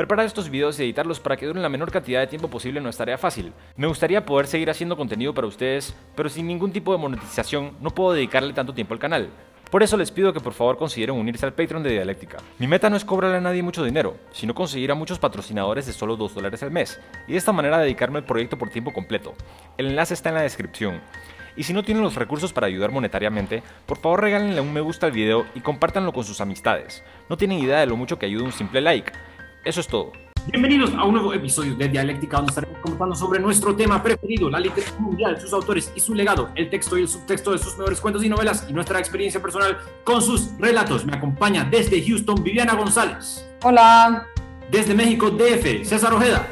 Preparar estos videos y editarlos para que duren la menor cantidad de tiempo posible no es tarea fácil. Me gustaría poder seguir haciendo contenido para ustedes, pero sin ningún tipo de monetización no puedo dedicarle tanto tiempo al canal. Por eso les pido que por favor consideren unirse al Patreon de Dialéctica. Mi meta no es cobrarle a nadie mucho dinero, sino conseguir a muchos patrocinadores de solo 2 dólares al mes, y de esta manera dedicarme al proyecto por tiempo completo. El enlace está en la descripción. Y si no tienen los recursos para ayudar monetariamente, por favor regálenle un me gusta al video y compártanlo con sus amistades. No tienen idea de lo mucho que ayuda un simple like. Eso es todo. Bienvenidos a un nuevo episodio de Dialéctica, donde estaremos comentando sobre nuestro tema preferido, la literatura mundial, sus autores y su legado, el texto y el subtexto de sus mejores cuentos y novelas y nuestra experiencia personal con sus relatos. Me acompaña desde Houston Viviana González. Hola. Desde México DF, César Ojeda.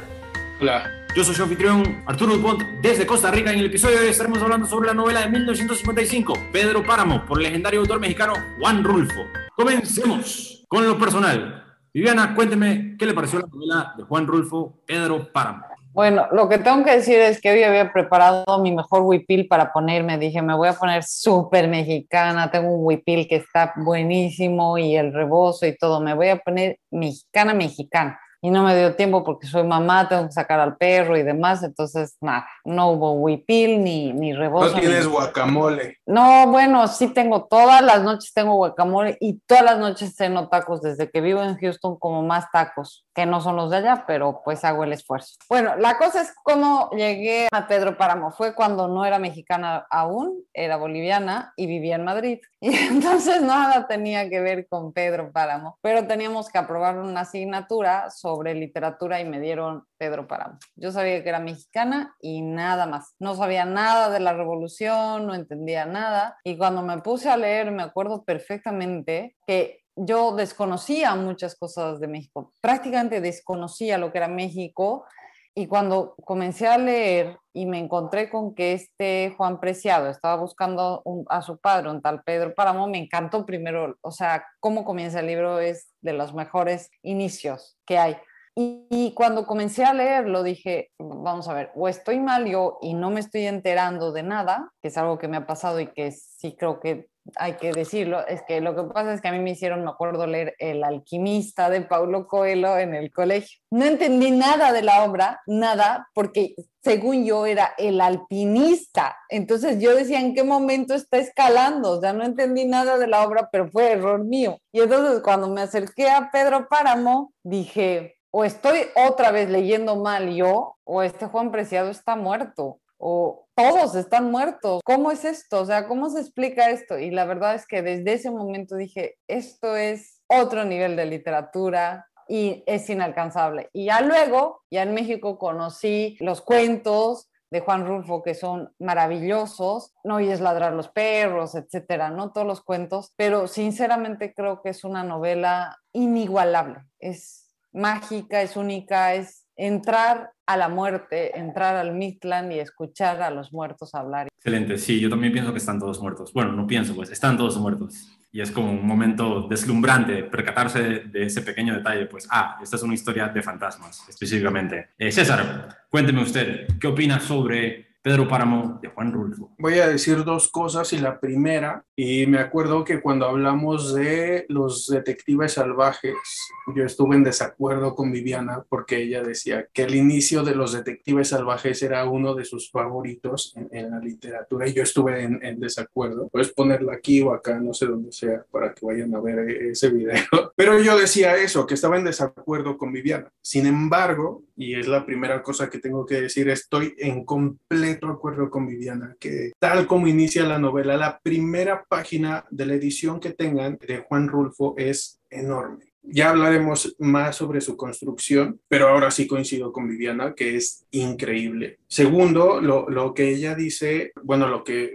Hola. Yo soy su anfitrión Arturo Dupont desde Costa Rica. En el episodio de hoy estaremos hablando sobre la novela de 1955, Pedro Páramo, por el legendario autor mexicano Juan Rulfo. Comencemos con lo personal. Viviana, cuénteme qué le pareció la novela de Juan Rulfo, Pedro Páramo. Bueno, lo que tengo que decir es que hoy había preparado mi mejor huipil para ponerme. Dije, me voy a poner súper mexicana. Tengo un huipil que está buenísimo y el rebozo y todo. Me voy a poner mexicana, mexicana y no me dio tiempo porque soy mamá, tengo que sacar al perro y demás, entonces nada, no hubo huipil ni, ni rebozo. No tienes guacamole. No, bueno, sí tengo, todas las noches tengo guacamole y todas las noches ceno tacos desde que vivo en Houston como más tacos, que no son los de allá, pero pues hago el esfuerzo. Bueno, la cosa es cómo llegué a Pedro Páramo, fue cuando no era mexicana aún, era boliviana y vivía en Madrid. Y entonces nada tenía que ver con Pedro Páramo, pero teníamos que aprobar una asignatura sobre literatura y me dieron Pedro Páramo. Yo sabía que era mexicana y nada más. No sabía nada de la revolución, no entendía nada. Y cuando me puse a leer, me acuerdo perfectamente que yo desconocía muchas cosas de México. Prácticamente desconocía lo que era México y cuando comencé a leer y me encontré con que este Juan Preciado estaba buscando a su padre, un tal Pedro Páramo, me encantó primero, o sea, cómo comienza el libro es de los mejores inicios que hay. Y, y, cuando comencé a leerlo dije, vamos a ver, o estoy mal yo y no me estoy enterando de nada, que es algo que me ha pasado y que sí creo que hay que decirlo, es que lo que pasa es que a mí me hicieron, me acuerdo, leer El alquimista de Paulo Coelho en el colegio. No entendí nada de la obra, nada, porque según yo era el alpinista. Entonces yo decía, ¿en qué momento está escalando? O sea, no entendí nada de la obra, pero fue error mío. Y entonces cuando me acerqué a Pedro Páramo, dije, o estoy otra vez leyendo mal yo, o este Juan Preciado está muerto o todos están muertos. ¿Cómo es esto? O sea, ¿cómo se explica esto? Y la verdad es que desde ese momento dije, esto es otro nivel de literatura y es inalcanzable. Y ya luego, ya en México conocí los cuentos de Juan Rulfo que son maravillosos, no y es ladrar los perros, etcétera, no todos los cuentos, pero sinceramente creo que es una novela inigualable. Es mágica, es única, es entrar a la muerte, entrar al Mictlán y escuchar a los muertos hablar. Excelente, sí, yo también pienso que están todos muertos. Bueno, no pienso, pues están todos muertos. Y es como un momento deslumbrante percatarse de ese pequeño detalle, pues, ah, esta es una historia de fantasmas, específicamente. Eh, César, cuénteme usted, ¿qué opina sobre Pedro Páramo de Juan Rulfo. Voy a decir dos cosas y la primera, y me acuerdo que cuando hablamos de los detectives salvajes, yo estuve en desacuerdo con Viviana porque ella decía que el inicio de los detectives salvajes era uno de sus favoritos en, en la literatura y yo estuve en, en, desacuerdo. Puedes ponerla aquí o acá, no sé dónde sea, para que vayan a ver ese video. Pero yo decía eso, que estaba en desacuerdo con Viviana. Sin embargo, y es la primera cosa que tengo que decir, estoy en completo acuerdo con Viviana, que tal como inicia la novela, la primera página de la edición que tengan de Juan Rulfo es enorme. Ya hablaremos más sobre su construcción, pero ahora sí coincido con Viviana, que es increíble. Segundo, lo, lo que ella dice, bueno, lo que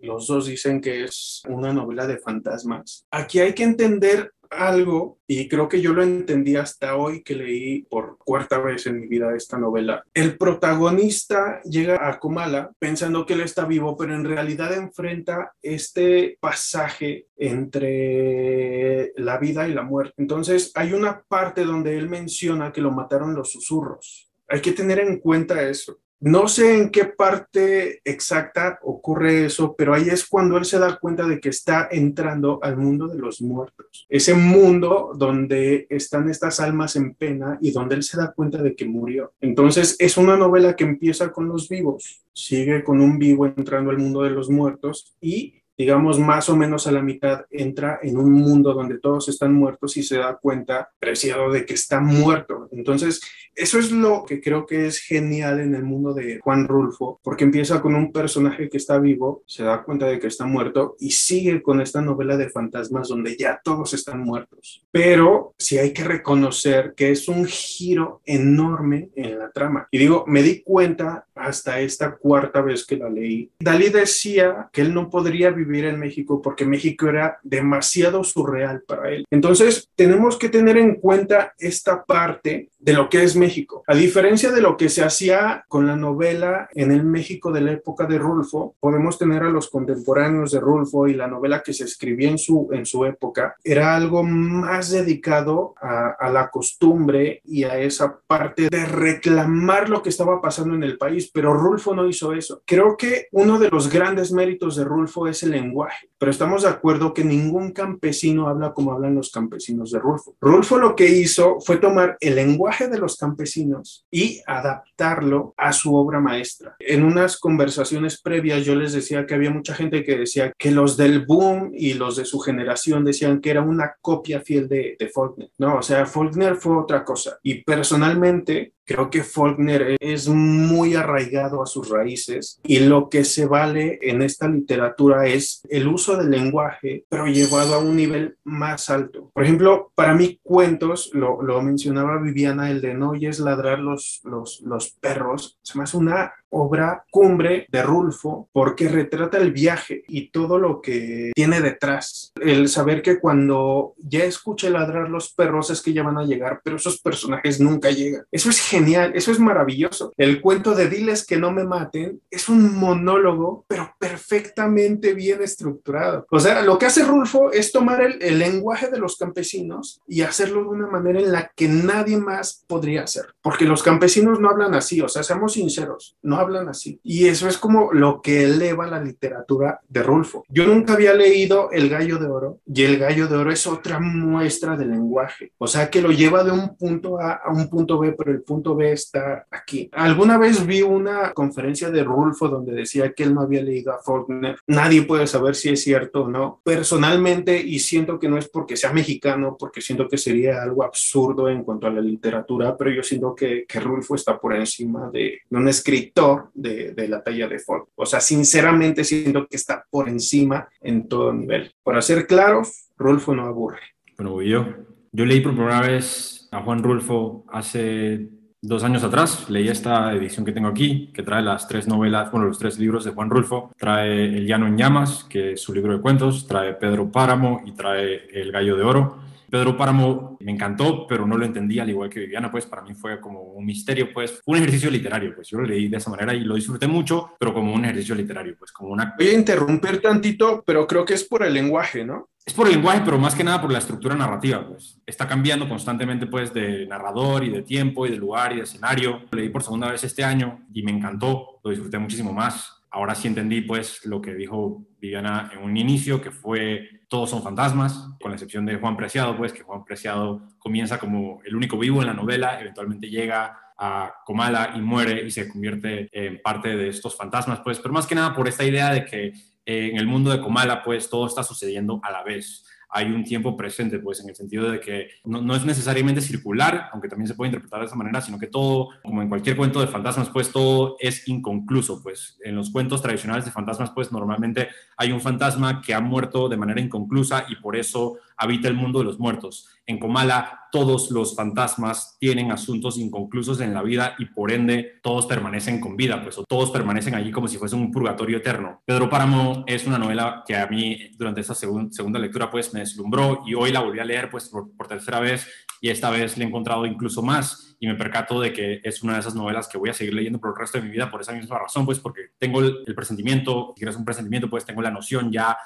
los dos dicen que es una novela de fantasmas. Aquí hay que entender algo, y creo que yo lo entendí hasta hoy que leí por cuarta vez en mi vida esta novela. El protagonista llega a Komala pensando que él está vivo, pero en realidad enfrenta este pasaje entre la vida y la muerte. Entonces hay una parte donde él menciona que lo mataron los susurros. Hay que tener en cuenta eso. No sé en qué parte exacta ocurre eso, pero ahí es cuando él se da cuenta de que está entrando al mundo de los muertos. Ese mundo donde están estas almas en pena y donde él se da cuenta de que murió. Entonces es una novela que empieza con los vivos, sigue con un vivo entrando al mundo de los muertos y digamos, más o menos a la mitad, entra en un mundo donde todos están muertos y se da cuenta, preciado, de que está muerto. Entonces, eso es lo que creo que es genial en el mundo de Juan Rulfo, porque empieza con un personaje que está vivo, se da cuenta de que está muerto y sigue con esta novela de fantasmas donde ya todos están muertos. Pero sí hay que reconocer que es un giro enorme en la trama. Y digo, me di cuenta hasta esta cuarta vez que la leí. Dalí decía que él no podría vivir vivir en México porque México era demasiado surreal para él. Entonces, tenemos que tener en cuenta esta parte de lo que es México. A diferencia de lo que se hacía con la novela en el México de la época de Rulfo, podemos tener a los contemporáneos de Rulfo y la novela que se escribía en su, en su época, era algo más dedicado a, a la costumbre y a esa parte de reclamar lo que estaba pasando en el país, pero Rulfo no hizo eso. Creo que uno de los grandes méritos de Rulfo es el lenguaje, pero estamos de acuerdo que ningún campesino habla como hablan los campesinos de Rulfo. Rulfo lo que hizo fue tomar el lenguaje de los campesinos y adaptarlo a su obra maestra. En unas conversaciones previas yo les decía que había mucha gente que decía que los del boom y los de su generación decían que era una copia fiel de, de Faulkner. No, o sea, Faulkner fue otra cosa. Y personalmente Creo que Faulkner es muy arraigado a sus raíces y lo que se vale en esta literatura es el uso del lenguaje, pero llevado a un nivel más alto. Por ejemplo, para mí cuentos, lo, lo mencionaba Viviana, el de no oyes ladrar los, los, los perros, se me hace una obra cumbre de Rulfo porque retrata el viaje y todo lo que tiene detrás. El saber que cuando ya escuche ladrar los perros es que ya van a llegar, pero esos personajes nunca llegan. Eso es genial, eso es maravilloso. El cuento de Diles que no me maten es un monólogo, pero perfectamente bien estructurado. O sea, lo que hace Rulfo es tomar el, el lenguaje de los campesinos y hacerlo de una manera en la que nadie más podría hacer. Porque los campesinos no hablan así, o sea, seamos sinceros, no hablan así. Y eso es como lo que eleva la literatura de Rulfo. Yo nunca había leído El Gallo de Oro y El Gallo de Oro es otra muestra de lenguaje. O sea, que lo lleva de un punto A a un punto B, pero el punto B está aquí. Alguna vez vi una conferencia de Rulfo donde decía que él no había leído a Faulkner. Nadie puede saber si es cierto o no. Personalmente, y siento que no es porque sea mexicano, porque siento que sería algo absurdo en cuanto a la literatura, pero yo siento que, que Rulfo está por encima de un escritor de, la talla de Ford. O sea, sinceramente siento que está por encima en todo nivel. Para ser claros, Rulfo no aburre. Bueno, yo. Yo leí por primera vez a Juan Rulfo hace dos años atrás. Leí esta edición que tengo aquí, que trae las tres novelas, bueno, los tres libros de Juan Rulfo. Trae El Llano en Llamas, que es su libro de cuentos, trae Pedro Páramo y trae El Gallo de Oro. Pedro Páramo me encantó, pero no lo entendí al igual que Viviana, pues para mí fue como un misterio, pues un ejercicio literario, pues yo lo leí de esa manera y lo disfruté mucho, pero como un ejercicio literario, pues como una... Voy a interrumpir tantito, pero creo que es por el lenguaje, ¿no? Es por el lenguaje, pero más que nada por la estructura narrativa, pues está cambiando constantemente, pues de narrador y de tiempo y de lugar y de escenario. Lo leí por segunda vez este año y me encantó, lo disfruté muchísimo más ahora sí entendí pues lo que dijo Viviana en un inicio, que fue todos son fantasmas, con la excepción de Juan Preciado, pues que Juan Preciado comienza como el único vivo en la novela, eventualmente llega a Comala y muere y se convierte en parte de estos fantasmas, pues, pero más que nada por esta idea de que en el mundo de Comala, pues todo está sucediendo a la vez hay un tiempo presente, pues en el sentido de que no, es necesariamente circular, aunque también se puede interpretar de esa manera, sino que todo, como en cualquier cuento de fantasmas, pues todo es inconcluso, pues en los cuentos tradicionales de fantasmas, pues normalmente hay un fantasma que ha muerto de manera inconclusa y por eso habita el mundo de los muertos. En Comala todos los fantasmas tienen asuntos inconclusos en la vida y por ende todos permanecen con vida, pues o todos permanecen allí como si fuese un purgatorio eterno. Pedro Páramo es una novela que a mí durante esta segunda lectura pues me deslumbró y hoy la volví a leer pues por, tercera vez y esta vez le he encontrado incluso más y me percato de que es una de esas novelas que voy a seguir leyendo por el resto de mi vida por esa misma razón, pues porque tengo el, el presentimiento, si quieres un presentimiento, pues tengo la noción ya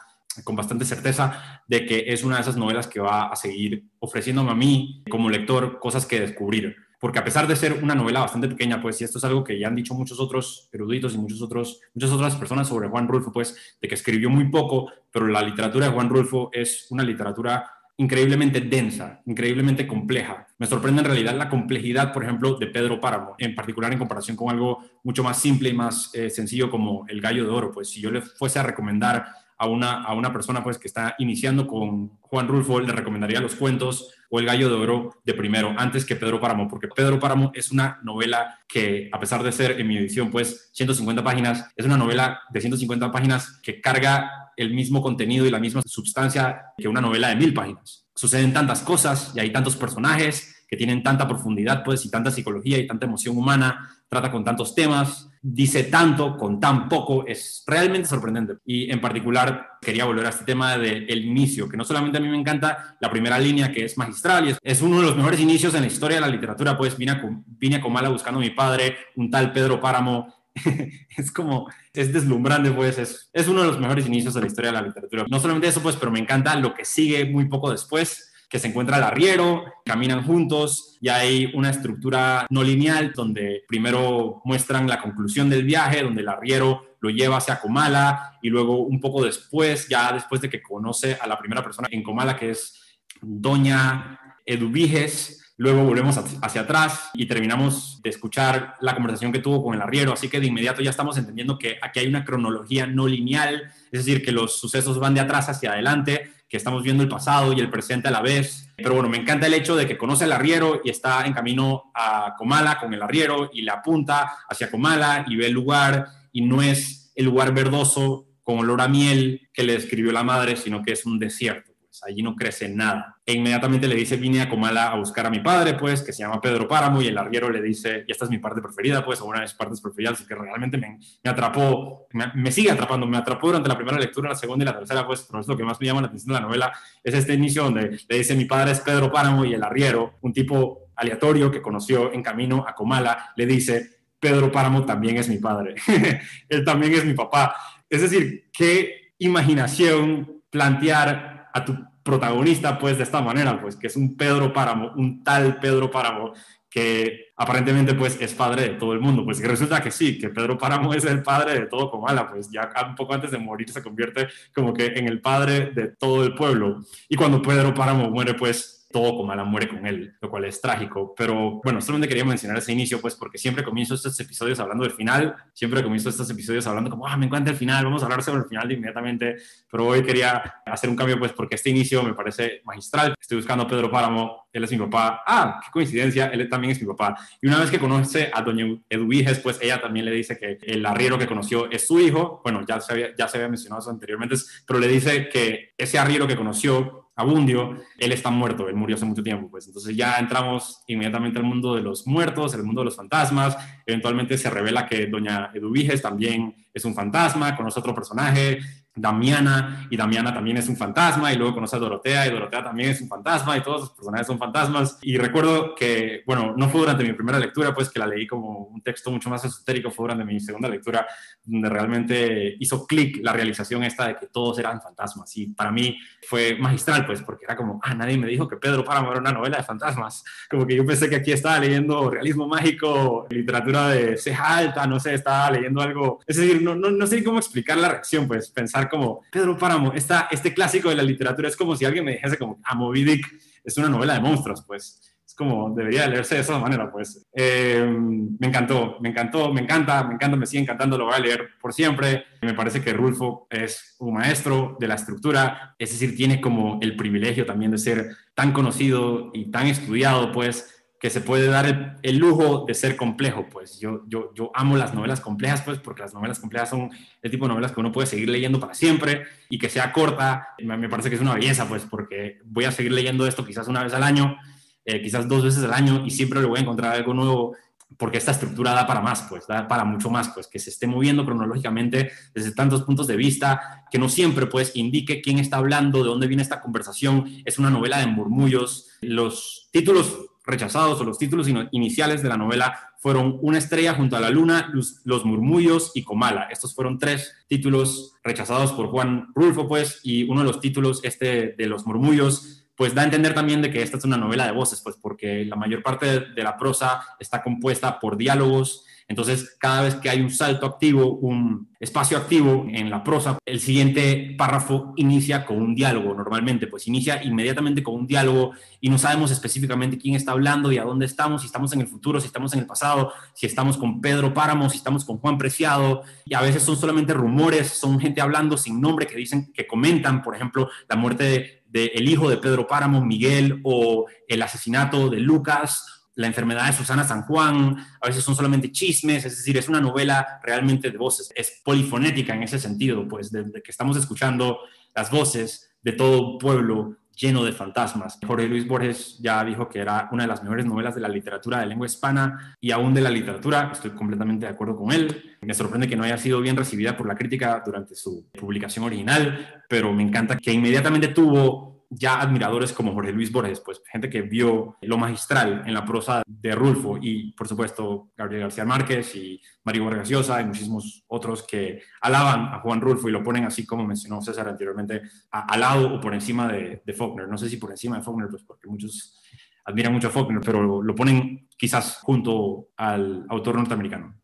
con bastante certeza de que es una de esas novelas que va a seguir ofreciéndome a mí como lector cosas que descubrir. porque a pesar de ser una novela bastante pequeña, pues, y esto es algo que ya han dicho muchos otros eruditos y muchos otros, muchas otras personas sobre Juan Rulfo, pues, de que escribió muy poco, pero la literatura de Juan Rulfo es una literatura increíblemente densa, increíblemente compleja. Me sorprende en realidad la complejidad, por ejemplo, de Pedro Páramo, en particular en comparación con algo mucho más simple y más eh, sencillo como El Gallo de Oro. Pues si yo le fuese a recomendar a una, a una persona pues, que está iniciando con Juan Rulfo, le recomendaría los cuentos o El Gallo de Oro de primero, antes que Pedro Páramo, porque Pedro Páramo es una novela que, a pesar de ser en mi edición, pues 150 páginas, es una novela de 150 páginas que carga el mismo contenido y la misma sustancia que una novela de mil páginas. Suceden tantas cosas y hay tantos personajes que tienen tanta profundidad, pues, y tanta psicología y tanta emoción humana, trata con tantos temas, dice tanto con tan poco, es realmente sorprendente. Y en particular quería volver a este tema del inicio, que no solamente a mí me encanta la primera línea, que es magistral, y es, uno de los mejores inicios en la historia de la literatura, pues vine a, vine a Comala buscando a mi padre, un tal Pedro Páramo, es como, es deslumbrante, pues, es, es uno de los mejores inicios de la historia de la literatura. No solamente eso, pues, pero me encanta lo que sigue muy poco después, que se encuentra el arriero, caminan juntos y hay una estructura no lineal donde primero muestran la conclusión del viaje, donde el arriero lo lleva hacia Comala y luego un poco después, ya después de que conoce a la primera persona en Comala, que es Doña Eduviges, Luego volvemos hacia atrás y terminamos de escuchar la conversación que tuvo con el arriero, así que de inmediato ya estamos entendiendo que aquí hay una cronología no lineal, es decir, que los sucesos van de atrás hacia adelante, que estamos viendo el pasado y el presente a la vez. Pero bueno, me encanta el hecho de que conoce al arriero y está en camino a Comala con el arriero y le apunta hacia Comala y ve el lugar y no es el lugar verdoso con olor a miel que le describió la madre, sino que es un desierto allí no crece nada. E inmediatamente le dice, vine a Comala a buscar a mi padre, pues, que se llama Pedro Páramo, y el arriero le dice, y esta es mi parte preferida, pues, o una de mis partes preferidas, que realmente me, atrapó, me, sigue atrapando, me atrapó durante la primera lectura, la segunda y la tercera, pues, pero es lo que más me llama la atención de la novela, es este inicio donde le dice, mi padre es Pedro Páramo, y el arriero, un tipo aleatorio que conoció en camino a Comala, le dice, Pedro Páramo también es mi padre, él también es mi papá. Es decir, qué imaginación plantear a tu protagonista, pues, de esta manera, pues, que es un Pedro Páramo, un tal Pedro Páramo, que aparentemente, pues, es padre de todo el mundo. Pues, y resulta que sí, que Pedro Páramo es el padre de todo Comala, pues, ya un poco antes de morir se convierte como que en el padre de todo el pueblo. Y cuando Pedro Páramo muere, pues, todo Comala muere con él, lo cual es trágico. Pero bueno, solamente quería mencionar ese inicio, pues porque siempre comienzo estos episodios hablando del final, siempre comienzo estos episodios hablando como, ah, me encanta el final, vamos a hablar sobre el final de inmediatamente, pero hoy quería hacer un cambio, pues porque este inicio me parece magistral. Estoy buscando a Pedro Páramo, él es mi papá. Ah, qué coincidencia, él también es mi papá. Y una vez que conoce a doña Eduviges, pues ella también le dice que el arriero que conoció es su hijo. Bueno, ya se había, ya se había mencionado eso anteriormente, pero le dice que ese arriero que conoció Abundio, él está muerto, él murió hace mucho tiempo, pues. Entonces ya entramos inmediatamente al mundo de los muertos, el mundo de los fantasmas, eventualmente se revela que doña Eduviges también es un fantasma, conoce otro personaje, Damiana, y Damiana también es un fantasma, y luego conoce a Dorotea, y Dorotea también es un fantasma, y todos los personajes son fantasmas. Y recuerdo que, bueno, no fue durante mi primera lectura, pues que la leí como un texto mucho más esotérico, fue durante mi segunda lectura, donde realmente hizo clic la realización esta de que todos eran fantasmas. Y para mí fue magistral, pues, porque era como, ah, nadie me dijo que Pedro Páramo era una novela de fantasmas. Como que yo pensé que aquí estaba leyendo realismo mágico, literatura de ceja alta, no sé, estaba leyendo algo. Es decir, no, no, no sé cómo explicar la reacción, pues, pensar como Pedro Páramo, esta, este clásico de la literatura, es como si alguien me dijese como, a Moby Dick es una novela de monstruos, pues es como debería leerse de esa manera, pues. Eh, me encantó, me encantó, me encanta, me encanta, me sigue encantando, lo voy a leer por siempre. Me parece que Rulfo es un maestro de la estructura, es decir, tiene como el privilegio también de ser tan conocido y tan estudiado, pues, que se puede dar el, lujo de ser complejo, pues yo, yo, yo amo las novelas complejas, pues porque las novelas complejas son el tipo de novelas que uno puede seguir leyendo para siempre y que sea corta, me, parece que es una belleza, pues porque voy a seguir leyendo esto quizás una vez al año, eh, quizás dos veces al año y siempre le voy a encontrar algo nuevo porque esta estructura da para más, pues, da para mucho más, pues, que se esté moviendo cronológicamente desde tantos puntos de vista, que no siempre, pues, indique quién está hablando, de dónde viene esta conversación. Es una novela de murmullos. Los títulos rechazados o los títulos iniciales de la novela fueron Una estrella junto a la luna, Los, murmullos y Comala. Estos fueron tres títulos rechazados por Juan Rulfo, pues, y uno de los títulos, este de Los murmullos, pues da a entender también de que esta es una novela de voces, pues porque la mayor parte de la prosa está compuesta por diálogos entonces, cada vez que hay un salto activo, un espacio activo en la prosa, el siguiente párrafo inicia con un diálogo normalmente, pues inicia inmediatamente con un diálogo y no sabemos específicamente quién está hablando y a dónde estamos, si estamos en el futuro, si estamos en el pasado, si estamos con Pedro Páramo, si estamos con Juan Preciado, y a veces son solamente rumores, son gente hablando sin nombre que dicen, que comentan, por ejemplo, la muerte del el hijo de Pedro Páramo, Miguel, o el asesinato de Lucas, la enfermedad de Susana San Juan, a veces son solamente chismes, es decir, es una novela realmente de voces, es polifonética en ese sentido, pues desde que estamos escuchando las voces de todo un pueblo lleno de fantasmas. Jorge Luis Borges ya dijo que era una de las mejores novelas de la literatura de lengua hispana y aún de la literatura, estoy completamente de acuerdo con él. Me sorprende que no haya sido bien recibida por la crítica durante su publicación original, pero me encanta que inmediatamente tuvo ya admiradores como Jorge Luis Borges, pues gente que vio lo magistral en la prosa de Rulfo y por supuesto Gabriel García Márquez y Mario Vargas Llosa y muchísimos otros que alaban a Juan Rulfo y lo ponen así como mencionó César anteriormente, al lado o por encima de, de, Faulkner. No sé si por encima de Faulkner, pues porque muchos admiran mucho a Faulkner, pero lo ponen quizás junto al autor norteamericano.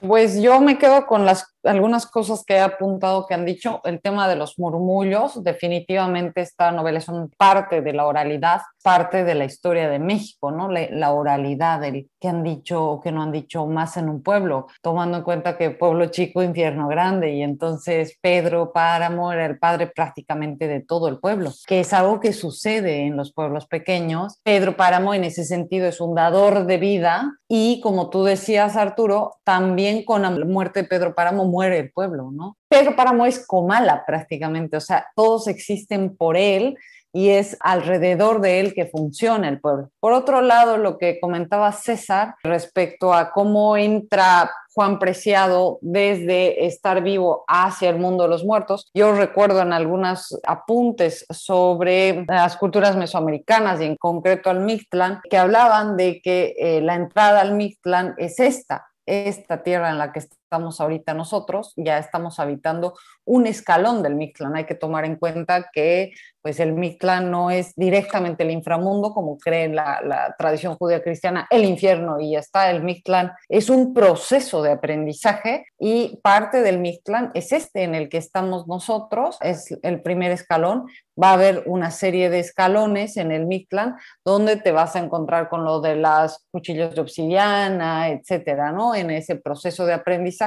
Pues yo me quedo con las algunas cosas que he apuntado que han dicho. El tema de los murmullos, definitivamente esta novela es parte de la oralidad, parte de la historia de México, ¿no? La, oralidad, del que han dicho o que no han dicho más en un pueblo, tomando en cuenta que pueblo chico, infierno grande, y entonces Pedro Páramo era el padre prácticamente de todo el pueblo, que es algo que sucede en los pueblos pequeños. Pedro Páramo en ese sentido es un dador de vida y como tú decías, Arturo, también con la muerte de Pedro Páramo muere el pueblo, ¿no? Pedro Páramo es Comala prácticamente, o sea, todos existen por él y es alrededor de él que funciona el pueblo. Por otro lado, lo que comentaba César respecto a cómo entra Juan Preciado desde estar vivo hacia el mundo de los muertos. Yo recuerdo en algunos apuntes sobre las culturas mesoamericanas y en concreto al Mictlán, que hablaban de que eh, la entrada al Mictlán es esta, esta tierra en la que estamos ahorita nosotros, ya estamos habitando un escalón del Mictlán. Hay que tomar en cuenta que pues el Mictlán no es directamente el inframundo, como cree la, tradición judía cristiana, el infierno y ya está. El Mictlán es un proceso de aprendizaje y parte del Mictlán es este en el que estamos nosotros, es el primer escalón. Va a haber una serie de escalones en el Mictlán donde te vas a encontrar con lo de las cuchillos de obsidiana, etcétera, ¿no? En ese proceso de aprendizaje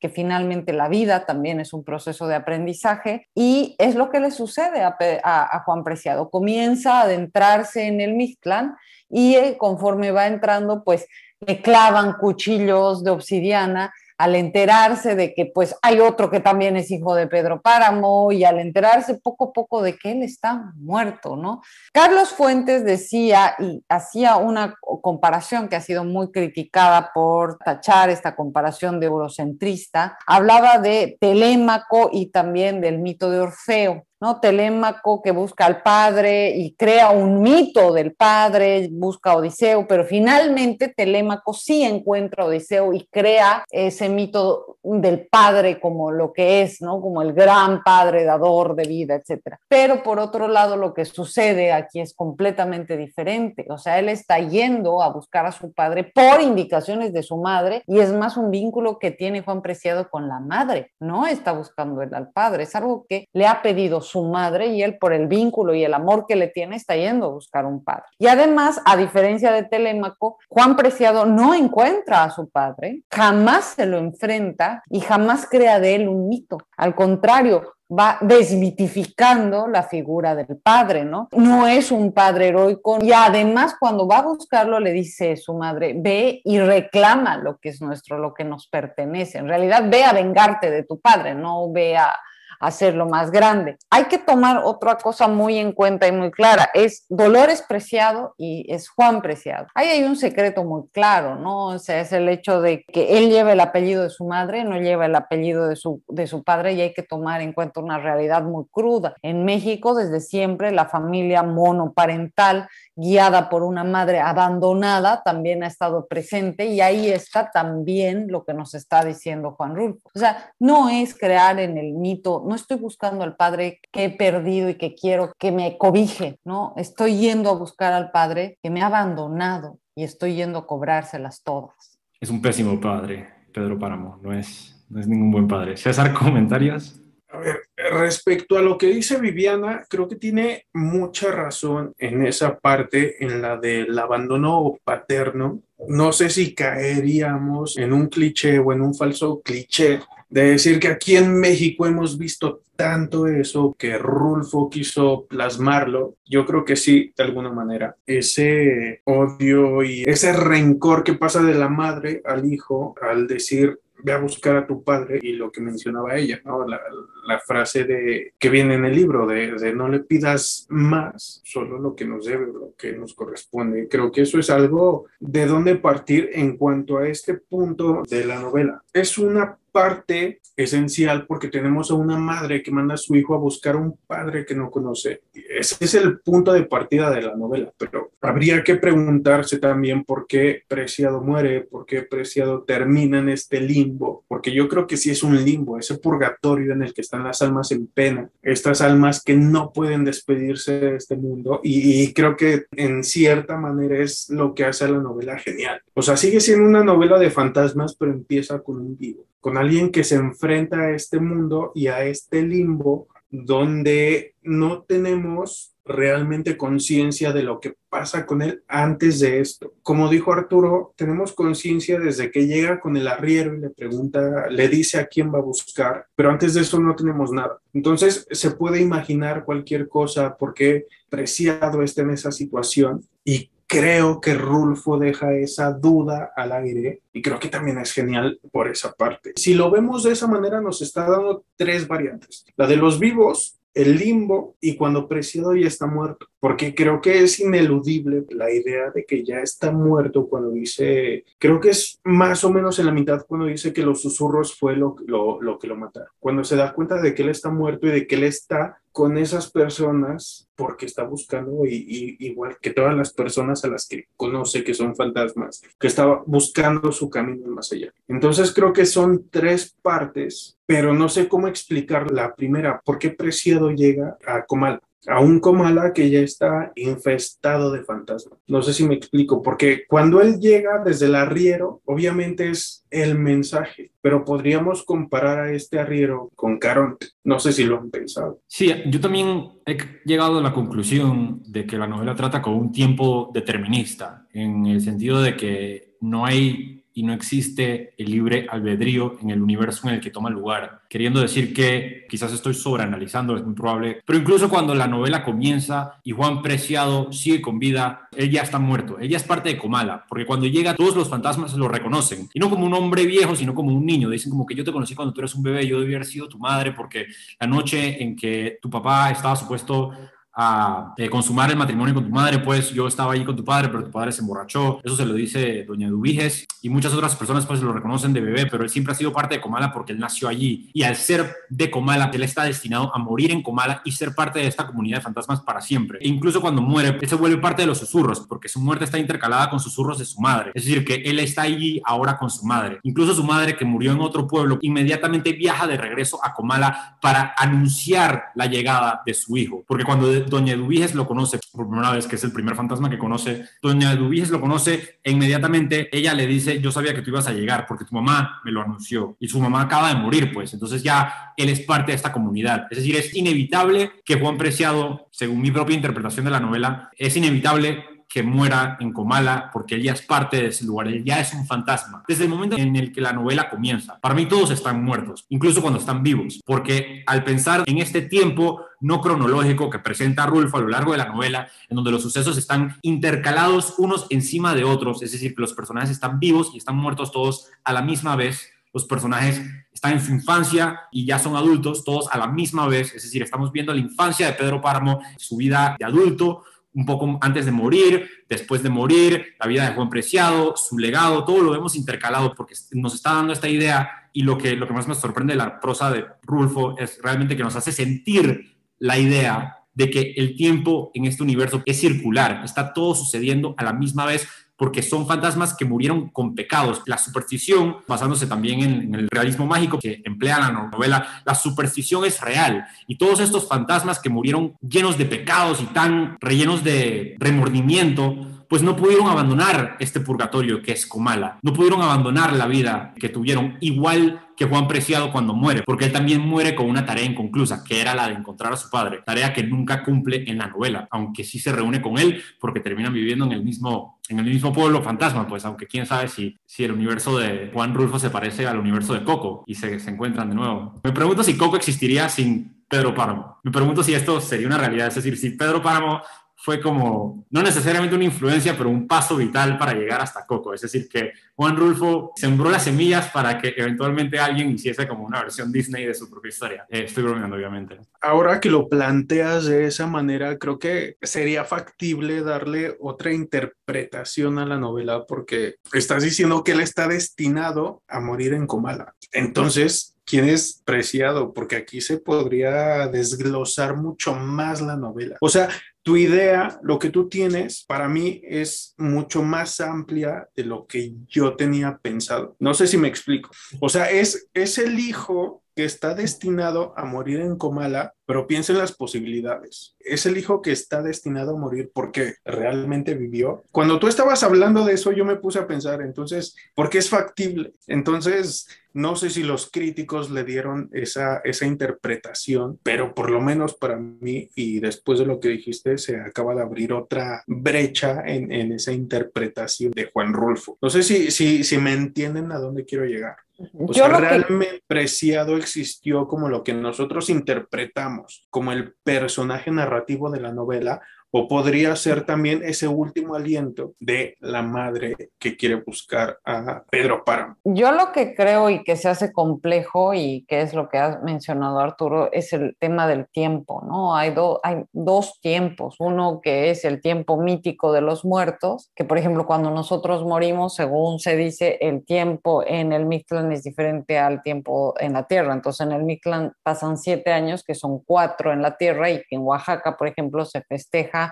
que finalmente la vida también es un proceso de aprendizaje y es lo que le sucede a, Juan Preciado. Comienza a adentrarse en el Mictlán y eh, conforme va entrando, pues le clavan cuchillos de obsidiana al enterarse de que pues hay otro que también es hijo de Pedro Páramo y al enterarse poco a poco de que él está muerto, ¿no? Carlos Fuentes decía y hacía una comparación que ha sido muy criticada por tachar esta comparación de eurocentrista, hablaba de Telémaco y también del mito de Orfeo. ¿No? Telémaco que busca al padre y crea un mito del padre, busca a Odiseo, pero finalmente Telémaco sí encuentra a Odiseo y crea ese mito del padre como lo que es, ¿no? Como el gran padre dador de vida, etc. Pero por otro lado, lo que sucede aquí es completamente diferente. O sea, él está yendo a buscar a su padre por indicaciones de su madre y es más un vínculo que tiene Juan Preciado con la madre. No está buscando él al padre, es algo que le ha pedido su madre y él por el vínculo y el amor que le tiene está yendo a buscar un padre. Y además, a diferencia de Telémaco, Juan Preciado no encuentra a su padre, jamás se lo enfrenta y jamás crea de él un mito. Al contrario, va desmitificando la figura del padre, ¿no? No es un padre heroico y además cuando va a buscarlo le dice su madre, ve y reclama lo que es nuestro, lo que nos pertenece. En realidad, ve a vengarte de tu padre, no ve a, hacerlo más grande. Hay que tomar otra cosa muy en cuenta y muy clara, es Dolores Preciado y es Juan Preciado. Ahí hay un secreto muy claro, ¿no? O sea, es el hecho de que él lleva el apellido de su madre, no lleva el apellido de su, de su padre y hay que tomar en cuenta una realidad muy cruda. En México, desde siempre, la familia monoparental guiada por una madre abandonada también ha estado presente y ahí está también lo que nos está diciendo Juan Rulfo. O sea, no es crear en el mito no estoy buscando al padre que he perdido y que quiero que me cobije, ¿no? Estoy yendo a buscar al padre que me ha abandonado y estoy yendo a cobrárselas todas. Es un pésimo padre, Pedro Páramo, no es, no es ningún buen padre. César, comentarios. A ver, respecto a lo que dice Viviana, creo que tiene mucha razón en esa parte, en la del abandono paterno. No sé si caeríamos en un cliché o en un falso cliché de decir que aquí en México hemos visto tanto eso que Rulfo quiso plasmarlo. Yo creo que sí, de alguna manera. Ese odio y ese rencor que pasa de la madre al hijo al decir ve a buscar a tu padre y lo que mencionaba ella, ¿no? la, la frase de, que viene en el libro de, de, no le pidas más, solo lo que nos debe, lo que nos corresponde. Creo que eso es algo de dónde partir en cuanto a este punto de la novela. Es una parte esencial porque tenemos a una madre que manda a su hijo a buscar a un padre que no conoce. Ese es el punto de partida de la novela, pero habría que preguntarse también por qué Preciado muere, por qué Preciado termina en este limbo, porque yo creo que sí es un limbo, ese purgatorio en el que las almas en pena, estas almas que no pueden despedirse de este mundo y, y creo que en cierta manera es lo que hace a la novela genial. O sea, sigue siendo una novela de fantasmas, pero empieza con un vivo con alguien que se enfrenta a este mundo y a este limbo donde no tenemos realmente conciencia de lo que pasa con él antes de esto. Como dijo Arturo, tenemos conciencia desde que llega con el arriero y le pregunta, le dice a quién va a buscar, pero antes de eso no tenemos nada. Entonces se puede imaginar cualquier cosa porque Preciado está en esa situación y creo que Rulfo deja esa duda al aire y creo que también es genial por esa parte. Si lo vemos de esa manera, nos está dando tres variantes. La de los vivos, el limbo y cuando Preciado ya está muerto, porque creo que es ineludible la idea de que ya está muerto cuando dice, creo que es más o menos en la mitad cuando dice que los susurros fue lo, lo, lo que lo mataron, cuando se da cuenta de que él está muerto y de que él está con esas personas porque está buscando y, igual que todas las personas a las que conoce que son fantasmas, que estaba buscando su camino más allá. Entonces creo que son tres partes, pero no sé cómo explicar la primera, por qué Preciado llega a Comala a un Comala que ya está infestado de fantasmas. No sé si me explico, porque cuando él llega desde el arriero, obviamente es el mensaje, pero podríamos comparar a este arriero con Caronte. No sé si lo han pensado. Sí, yo también he llegado a la conclusión de que la novela trata con un tiempo determinista, en el sentido de que no hay y no existe el libre albedrío en el universo en el que toma lugar. Queriendo decir que quizás estoy sobreanalizando, es muy probable, pero incluso cuando la novela comienza y Juan Preciado sigue con vida, él ya está muerto, ella es parte de Comala, porque cuando llega todos los fantasmas lo reconocen, y no como un hombre viejo, sino como un niño, dicen como que yo te conocí cuando tú eres un bebé, yo debí haber sido tu madre, porque la noche en que tu papá estaba supuesto a eh, consumar el matrimonio con tu madre, pues yo estaba ahí con tu padre, pero tu padre se emborrachó. Eso se lo dice doña Dubiges y muchas otras personas pues lo reconocen de bebé, pero él siempre ha sido parte de Comala porque él nació allí y al ser de Comala, él está destinado a morir en Comala y ser parte de esta comunidad de fantasmas para siempre. E incluso cuando muere, él se vuelve parte de los susurros porque su muerte está intercalada con susurros de su madre. Es decir, que él está allí ahora con su madre. Incluso su madre que murió en otro pueblo, inmediatamente viaja de regreso a Comala para anunciar la llegada de su hijo. Porque cuando Doña Eduviges lo conoce por primera vez, que es el primer fantasma que conoce. Doña Eduviges lo conoce e inmediatamente ella le dice, yo sabía que tú ibas a llegar porque tu mamá me lo anunció y su mamá acaba de morir, pues entonces ya él es parte de esta comunidad. Es decir, es inevitable que Juan Preciado, según mi propia interpretación de la novela, es inevitable que muera en Comala porque él ya es parte de ese lugar, él ya es un fantasma. Desde el momento en el que la novela comienza, para mí todos están muertos, incluso cuando están vivos, porque al pensar en este tiempo no cronológico que presenta Rulfo a lo largo de la novela, en donde los sucesos están intercalados unos encima de otros, es decir, que los personajes están vivos y están muertos todos a la misma vez, los personajes están en su infancia y ya son adultos, todos a la misma vez, es decir, estamos viendo la infancia de Pedro Páramo, su vida de adulto, un poco antes de morir, después de morir, la vida de Juan Preciado, su legado, todo lo vemos intercalado porque nos está dando esta idea y lo que, lo que más me sorprende de la prosa de Rulfo es realmente que nos hace sentir la idea de que el tiempo en este universo es circular, está todo sucediendo a la misma vez, porque son fantasmas que murieron con pecados. La superstición, basándose también en, el realismo mágico que emplea la novela, la superstición es real. Y todos estos fantasmas que murieron llenos de pecados y tan rellenos de remordimiento, pues no pudieron abandonar este purgatorio que es Comala, no pudieron abandonar la vida que tuvieron, igual que Juan Preciado cuando muere, porque él también muere con una tarea inconclusa, que era la de encontrar a su padre, tarea que nunca cumple en la novela, aunque sí se reúne con él, porque terminan viviendo en el mismo, en el mismo pueblo fantasma, pues aunque quién sabe si, si el universo de Juan Rulfo se parece al universo de Coco y se, se encuentran de nuevo. Me pregunto si Coco existiría sin Pedro Páramo. Me pregunto si esto sería una realidad, es decir, si Pedro Páramo fue como, no necesariamente una influencia, pero un paso vital para llegar hasta Coco. Es decir, que Juan Rulfo sembró las semillas para que eventualmente alguien hiciese como una versión Disney de su propia historia. Eh, estoy bromeando, obviamente. Ahora que lo planteas de esa manera, creo que sería factible darle otra interpretación a la novela porque estás diciendo que él está destinado a morir en Comala. Entonces, quién es preciado, porque aquí se podría desglosar mucho más la novela. O sea, tu idea, lo que tú tienes, para mí es mucho más amplia de lo que yo tenía pensado. No sé si me explico. O sea, es, es el hijo que está destinado a morir en Comala, pero piensa en las posibilidades. Es el hijo que está destinado a morir porque realmente vivió. Cuando tú estabas hablando de eso, yo me puse a pensar, entonces, ¿por qué es factible? Entonces, no sé si los críticos le dieron esa, esa interpretación, pero por lo menos para mí, y después de lo que dijiste, se acaba de abrir otra brecha en, en esa interpretación de Juan Rulfo. No sé si, si, si me entienden a dónde quiero llegar. O Yo sea, que- realmente Preciado existió como lo que nosotros interpretamos, como el personaje narrativo de la novela, o podría ser también ese último aliento de la madre que quiere buscar a Pedro Páramo. Yo lo que creo y que se hace complejo y que es lo que has mencionado Arturo es el tema del tiempo, ¿no? Hay, do- hay dos tiempos, uno que es el tiempo mítico de los muertos, que por ejemplo cuando nosotros morimos, según se dice, el tiempo en el Mictlán es diferente al tiempo en la Tierra, entonces en el Mictlán pasan siete años, que son cuatro en la Tierra y en Oaxaca, por ejemplo, se festeja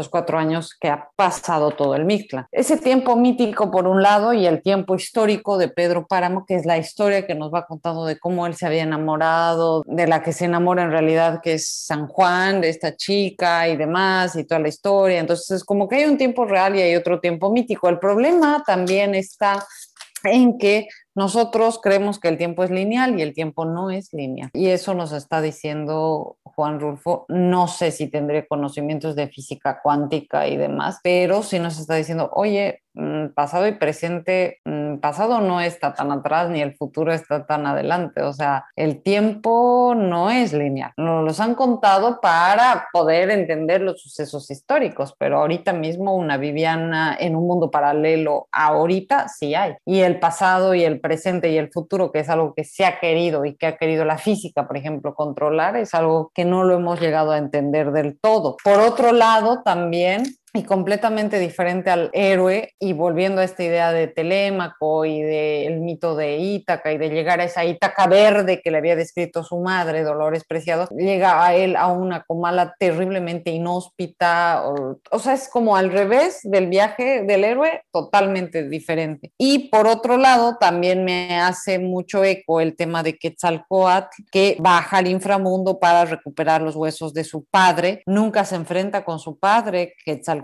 los cuatro años que ha pasado todo el Mictlán. Ese tiempo mítico por un lado y el tiempo histórico de Pedro Páramo, que es la historia que nos va contando de cómo él se había enamorado, de la que se enamora en realidad, que es San Juan, de esta chica y demás, y toda la historia. Entonces es como que hay un tiempo real y hay otro tiempo mítico. El problema también está en que nosotros creemos que el tiempo es lineal y el tiempo no es lineal. Y eso nos está diciendo Juan Rulfo. No sé si tendré conocimientos de física cuántica y demás, pero sí nos está diciendo, oye, pasado y presente, mm, pasado no está tan atrás ni el futuro está tan adelante. O sea, el tiempo no es lineal. Nos los han contado para poder entender los sucesos históricos, pero ahorita mismo una Viviana en un mundo paralelo, ahorita sí hay. Y el pasado y el presente y el futuro, que es algo que se ha querido y que ha querido la física, por ejemplo, controlar, es algo que no lo hemos llegado a entender del todo. Por otro lado, también y completamente diferente al héroe y volviendo a esta idea de Telémaco y del mito de Ítaca y de llegar a esa Ítaca verde que le había descrito su madre, Dolores Preciado, llega a él a una comala terriblemente inhóspita, o, o sea, es como al revés del viaje del héroe, totalmente diferente. Y por otro lado, también me hace mucho eco el tema de Quetzalcoatl, que baja al inframundo para recuperar los huesos de su padre, nunca se enfrenta con su padre, Quetzalcoatl,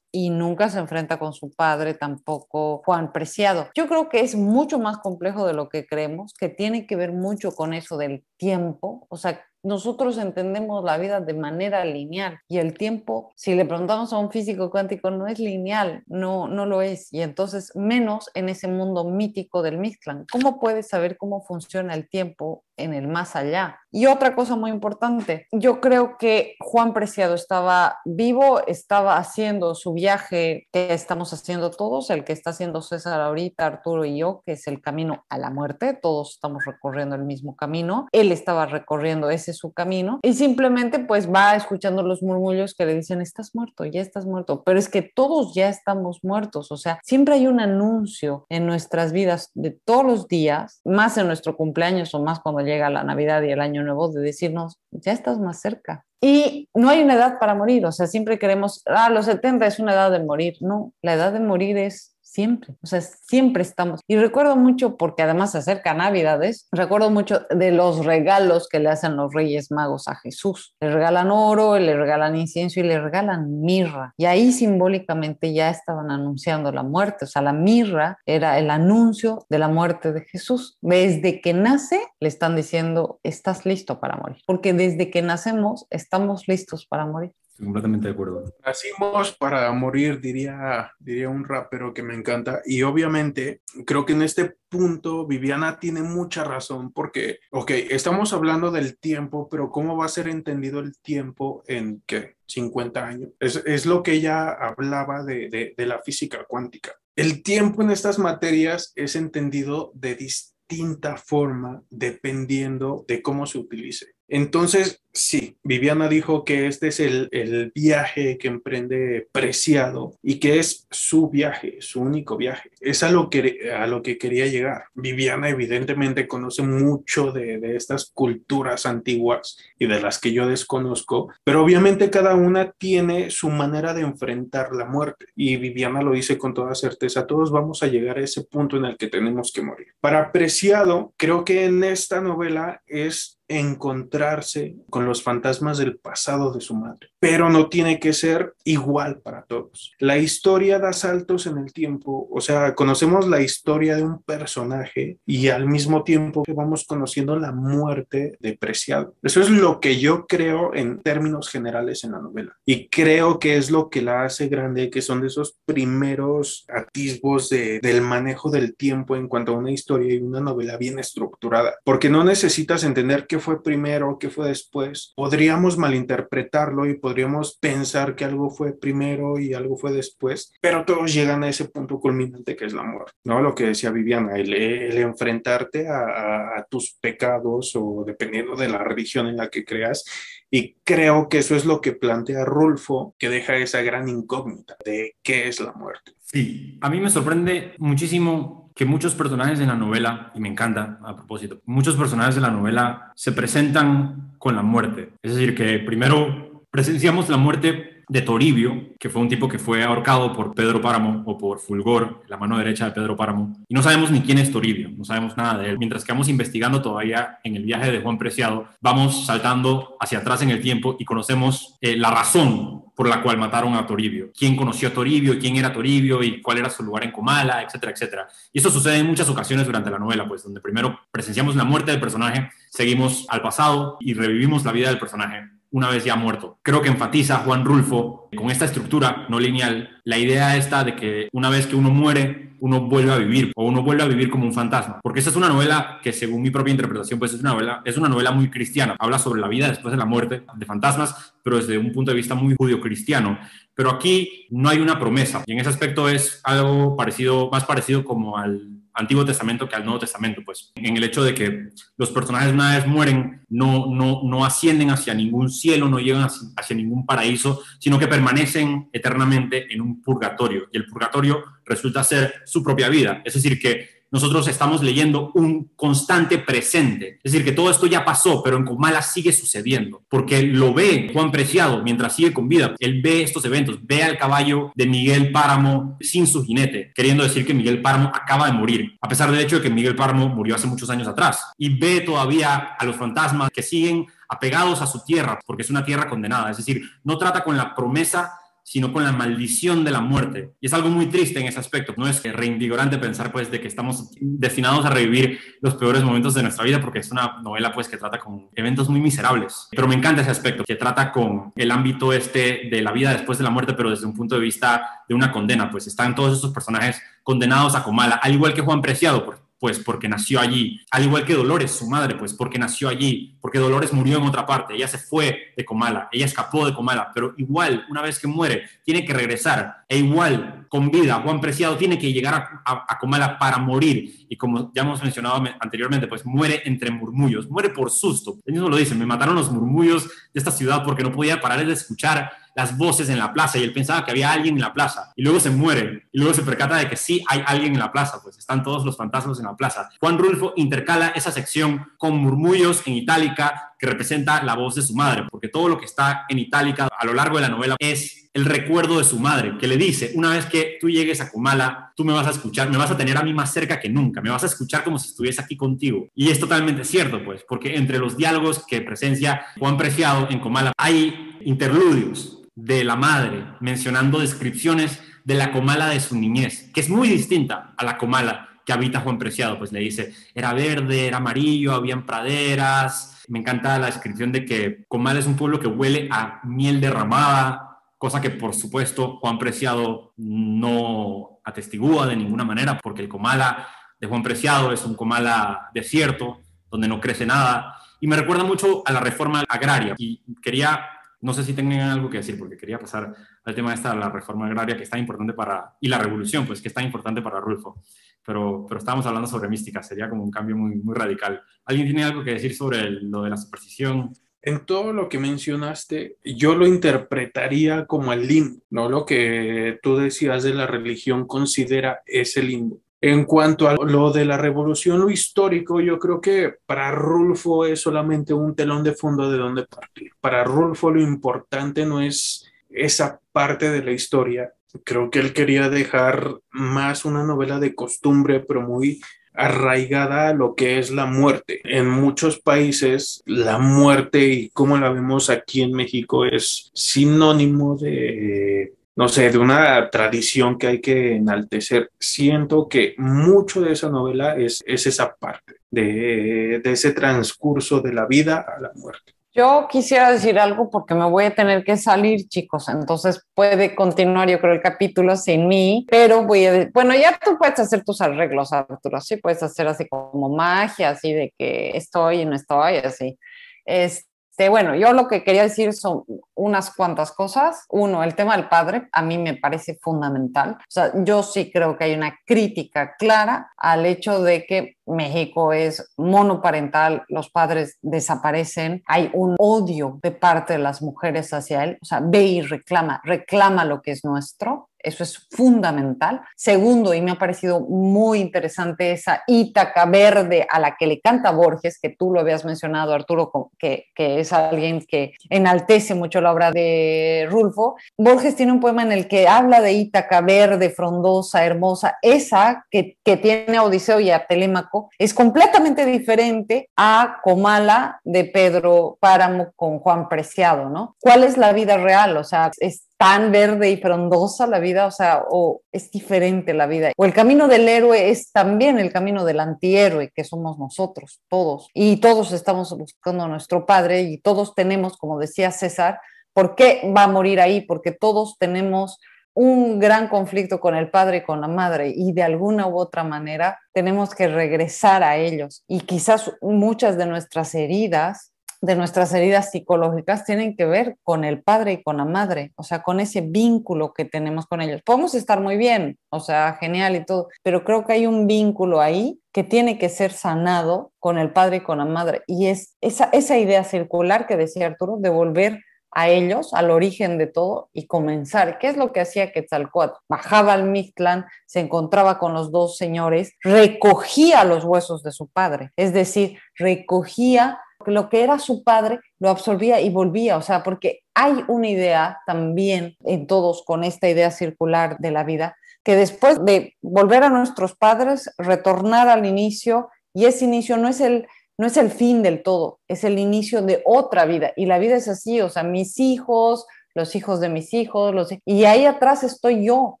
y nunca se enfrenta con su padre tampoco Juan Preciado. Yo creo que es mucho más complejo de lo que creemos, que tiene que ver mucho con eso del tiempo, o sea, nosotros entendemos la vida de manera lineal y el tiempo, si le preguntamos a un físico cuántico, no es lineal, no, no lo es. Y entonces, menos en ese mundo mítico del Mictlán. ¿Cómo puedes saber cómo funciona el tiempo en el más allá? Y otra cosa muy importante, yo creo que Juan Preciado estaba vivo, estaba haciendo su viaje que estamos haciendo todos, el que está haciendo César ahorita, Arturo y yo, que es el camino a la muerte, todos estamos recorriendo el mismo camino. Él estaba recorriendo ese su camino y simplemente pues va escuchando los murmullos que le dicen, estás muerto, ya estás muerto, pero es que todos ya estamos muertos, o sea, siempre hay un anuncio en nuestras vidas de todos los días, más en nuestro cumpleaños o más cuando llega la Navidad y el Año Nuevo, de decirnos, ya estás más cerca. Y no hay una edad para morir, o sea, siempre queremos, ah, los 70 es una edad de morir. No, la edad de morir es siempre, o sea, siempre estamos. Y recuerdo mucho, porque además se acerca Navidades, recuerdo mucho de los regalos que le hacen los Reyes Magos a Jesús. Le regalan oro, le regalan incienso y le regalan mirra. Y ahí simbólicamente ya estaban anunciando la muerte, o sea, la mirra era el anuncio de la muerte de Jesús. Desde que nace, le están diciendo, estás listo para morir, porque desde que nacemos estamos listos para morir completamente de acuerdo. Nacimos para morir, diría, diría un rapero que me encanta. Y obviamente creo que en este punto Viviana tiene mucha razón porque, ok, estamos hablando del tiempo, pero ¿cómo va a ser entendido el tiempo en qué? 50 años. Es, es lo que ella hablaba de, de, de la física cuántica. El tiempo en estas materias es entendido de distinta forma dependiendo de cómo se utilice. Entonces, sí, Viviana dijo que este es el, el, viaje que emprende Preciado y que es su viaje, su único viaje. Es a lo que, a lo que quería llegar. Viviana evidentemente conoce mucho de, de estas culturas antiguas y de las que yo desconozco, pero obviamente cada una tiene su manera de enfrentar la muerte. Y Viviana lo dice con toda certeza, todos vamos a llegar a ese punto en el que tenemos que morir. Para Preciado, creo que en esta novela es encontrarse con los fantasmas del pasado de su madre, pero no tiene que ser igual para todos. La historia da saltos en el tiempo, o sea, conocemos la historia de un personaje y al mismo tiempo que vamos conociendo la muerte de Preciado. Eso es lo que yo creo en términos generales en la novela y creo que es lo que la hace grande, que son de esos primeros atisbos de, del manejo del tiempo en cuanto a una historia y una novela bien estructurada, porque no necesitas entender que fue primero, qué fue después. Podríamos malinterpretarlo y podríamos pensar que algo fue primero y algo fue después, pero todos llegan a ese punto culminante que es la muerte, ¿no? Lo que decía Viviana, el, enfrentarte a tus pecados o dependiendo de la religión en la que creas, y creo que eso es lo que plantea Rulfo, que deja esa gran incógnita de qué es la muerte. Sí, a mí me sorprende muchísimo que muchos personajes en la novela, y me encanta a propósito, muchos personajes de la novela se presentan con la muerte. Es decir, que primero presenciamos la muerte de Toribio, que fue un tipo que fue ahorcado por Pedro Páramo o por Fulgor, la mano derecha de Pedro Páramo, y no sabemos ni quién es Toribio, no sabemos nada de él. Mientras que vamos investigando todavía en el viaje de Juan Preciado, vamos saltando hacia atrás en el tiempo y conocemos eh, la razón por la cual mataron a Toribio, quién conoció a Toribio, quién era Toribio y cuál era su lugar en Comala, etcétera, etcétera. Y esto sucede en muchas ocasiones durante la novela, pues donde primero presenciamos la muerte del personaje, seguimos al pasado y revivimos la vida del personaje una vez ya muerto. Creo que enfatiza Juan Rulfo con esta estructura no lineal la idea esta de que una vez que uno muere, uno vuelve a vivir o uno vuelve a vivir como un fantasma. Porque esta es una novela que según mi propia interpretación pues es una novela, es una novela muy cristiana. Habla sobre la vida después de la muerte, de fantasmas, pero desde un punto de vista muy judío-cristiano. Pero aquí no hay una promesa y en ese aspecto es algo parecido, más parecido como al Antiguo Testamento que al Nuevo Testamento, pues en el hecho de que los personajes una vez mueren, no, no, no ascienden hacia ningún cielo, no llegan hacia, hacia ningún paraíso, sino que permanecen eternamente en un purgatorio. Y el purgatorio resulta ser su propia vida. Es decir, que nosotros estamos leyendo un constante presente. Es decir, que todo esto ya pasó, pero en Comala sigue sucediendo, porque lo ve Juan Preciado mientras sigue con vida. Él ve estos eventos, ve al caballo de Miguel Páramo sin su jinete, queriendo decir que Miguel Páramo acaba de morir, a pesar del hecho de que Miguel Páramo murió hace muchos años atrás. Y ve todavía a los fantasmas que siguen apegados a su tierra, porque es una tierra condenada. Es decir, no trata con la promesa sino con la maldición de la muerte. Y es algo muy triste en ese aspecto. No es reinvigorante pensar pues de que estamos destinados a revivir los peores momentos de nuestra vida porque es una novela pues que trata con eventos muy miserables. Pero me encanta ese aspecto, que trata con el ámbito este de la vida después de la muerte, pero desde un punto de vista de una condena. Pues están todos estos personajes condenados a Comala, al igual que Juan Preciado, pues porque nació allí. Al igual que Dolores, su madre, pues porque nació allí, porque Dolores murió en otra parte, ella se fue de Comala, ella escapó de Comala, pero igual, una vez que muere, tiene que regresar, e igual, con vida, Juan Preciado tiene que llegar a, Comala para morir, y como ya hemos mencionado anteriormente, pues muere entre murmullos, muere por susto. Él mismo lo dice, me mataron los murmullos de esta ciudad porque no podía parar de escuchar las voces en la plaza y él pensaba que había alguien en la plaza y luego se muere y luego se percata de que sí hay alguien en la plaza, pues están todos los fantasmas en la plaza. Juan Rulfo intercala esa sección con murmullos en itálica que representa la voz de su madre, porque todo lo que está en itálica a lo largo de la novela es el recuerdo de su madre, que le dice, una vez que tú llegues a Kumala, tú me vas a escuchar, me vas a tener a mí más cerca que nunca, me vas a escuchar como si estuviese aquí contigo. Y es totalmente cierto, pues, porque entre los diálogos que presencia Juan Preciado en Comala hay interludios de la madre, mencionando descripciones de la comala de su niñez, que es muy distinta a la comala que habita Juan Preciado, pues le dice, era verde, era amarillo, habían praderas, me encanta la descripción de que Comala es un pueblo que huele a miel derramada, cosa que por supuesto Juan Preciado no atestigúa de ninguna manera, porque el Comala de Juan Preciado es un Comala desierto, donde no crece nada, y me recuerda mucho a la reforma agraria, y quería no sé si tengan algo que decir, porque quería pasar al tema de esta, la reforma agraria, que está importante para, y la revolución, pues que está importante para Rulfo. Pero, pero estábamos hablando sobre mística, sería como un cambio muy, muy radical. ¿Alguien tiene algo que decir sobre lo de la superstición? En todo lo que mencionaste, yo lo interpretaría como el limbo, no lo que tú decías de la religión considera ese limbo. En cuanto a lo de la revolución, lo histórico, yo creo que para Rulfo es solamente un telón de fondo de donde partir. Para Rulfo lo importante no es esa parte de la historia. Creo que él quería dejar más una novela de costumbre, pero muy arraigada a lo que es la muerte. En muchos países la muerte y como la vemos aquí en México es sinónimo de no sé, de una tradición que hay que enaltecer. Siento que mucho de esa novela es, es esa parte, de, de ese transcurso de la vida a la muerte. Yo quisiera decir algo porque me voy a tener que salir, chicos. Entonces puede continuar, yo creo, el capítulo sin mí, pero voy a. Bueno, ya tú puedes hacer tus arreglos, Arturo. Sí, puedes hacer así como magia, así de que estoy y no estoy, así. Este, este, bueno, yo lo que quería decir son unas cuantas cosas. Uno, el tema del padre, a mí me parece fundamental. O sea, yo sí creo que hay una crítica clara al hecho de que México es monoparental, los padres desaparecen, hay un odio de parte de las mujeres hacia él, o sea, ve y reclama, reclama lo que es nuestro, eso es fundamental. Segundo, y me ha parecido muy interesante esa Ítaca verde a la que le canta Borges, que tú lo habías mencionado, Arturo, que, es alguien que enaltece mucho la obra de Rulfo. Borges tiene un poema en el que habla de Ítaca verde, frondosa, hermosa, esa que, que tiene a Odiseo y a Telémaco, es completamente diferente a Comala de Pedro Páramo con Juan Preciado, ¿no? ¿Cuál es la vida real? O sea, es tan verde y frondosa la vida, o sea, o es diferente la vida. O el camino del héroe es también el camino del antihéroe, que somos nosotros, todos. Y todos estamos buscando a nuestro Padre y todos tenemos, como decía César, ¿por qué va a morir ahí? Porque todos tenemos un gran conflicto con el padre y con la madre y de alguna u otra manera tenemos que regresar a ellos. Y quizás muchas de nuestras heridas de nuestras heridas psicológicas tienen que ver con el padre y con la madre, o sea, con ese vínculo que tenemos con ellos. Podemos estar muy bien, o sea, genial y todo, pero creo que hay un vínculo ahí que tiene que ser sanado con el padre y con la madre. Y es esa, esa idea circular que decía Arturo, de volver a ellos, al origen de todo y comenzar. ¿Qué es lo que hacía Quetzalcoatl? Bajaba al Mictlán, se encontraba con los dos señores, recogía los huesos de su padre, es decir, recogía lo que era su padre lo absorbía y volvía, o sea, porque hay una idea también en todos con esta idea circular de la vida, que después de volver a nuestros padres, retornar al inicio, y ese inicio no es el, no es el fin del todo, es el inicio de otra vida, y la vida es así, o sea, mis hijos, los hijos de mis hijos, los, y ahí atrás estoy yo,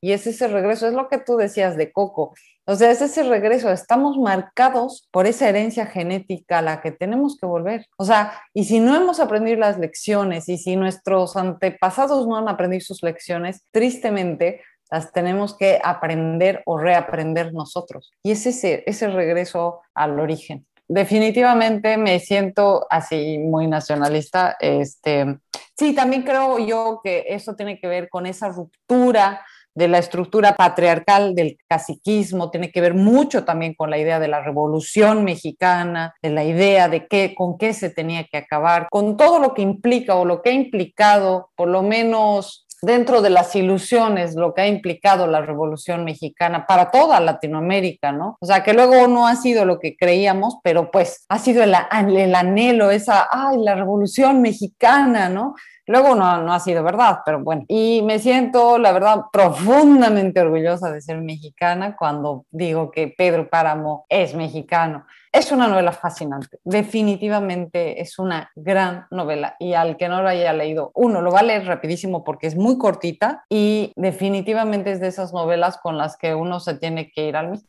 y es ese regreso, es lo que tú decías de Coco, o sea, es ese regreso, estamos marcados por esa herencia genética a la que tenemos que volver. O sea, y si no hemos aprendido las lecciones y si nuestros antepasados no han aprendido sus lecciones, tristemente las tenemos que aprender o reaprender nosotros. Y es ese, ese regreso al origen. Definitivamente me siento así muy nacionalista. Este, sí, también creo yo que eso tiene que ver con esa ruptura de la estructura patriarcal del caciquismo, tiene que ver mucho también con la idea de la revolución mexicana, de la idea de qué, con qué se tenía que acabar, con todo lo que implica o lo que ha implicado, por lo menos dentro de las ilusiones, lo que ha implicado la Revolución Mexicana para toda Latinoamérica, ¿no? O sea, que luego no ha sido lo que creíamos, pero pues ha sido el, el anhelo, esa, ay, la Revolución Mexicana, ¿no? Luego no, no ha sido verdad, pero bueno. Y me siento, la verdad, profundamente orgullosa de ser mexicana cuando digo que Pedro Páramo es mexicano. Es una novela fascinante, definitivamente es una gran novela y al que no lo haya leído, uno lo va a leer rapidísimo porque es muy cortita y definitivamente es de esas novelas con las que uno se tiene que ir al mismo.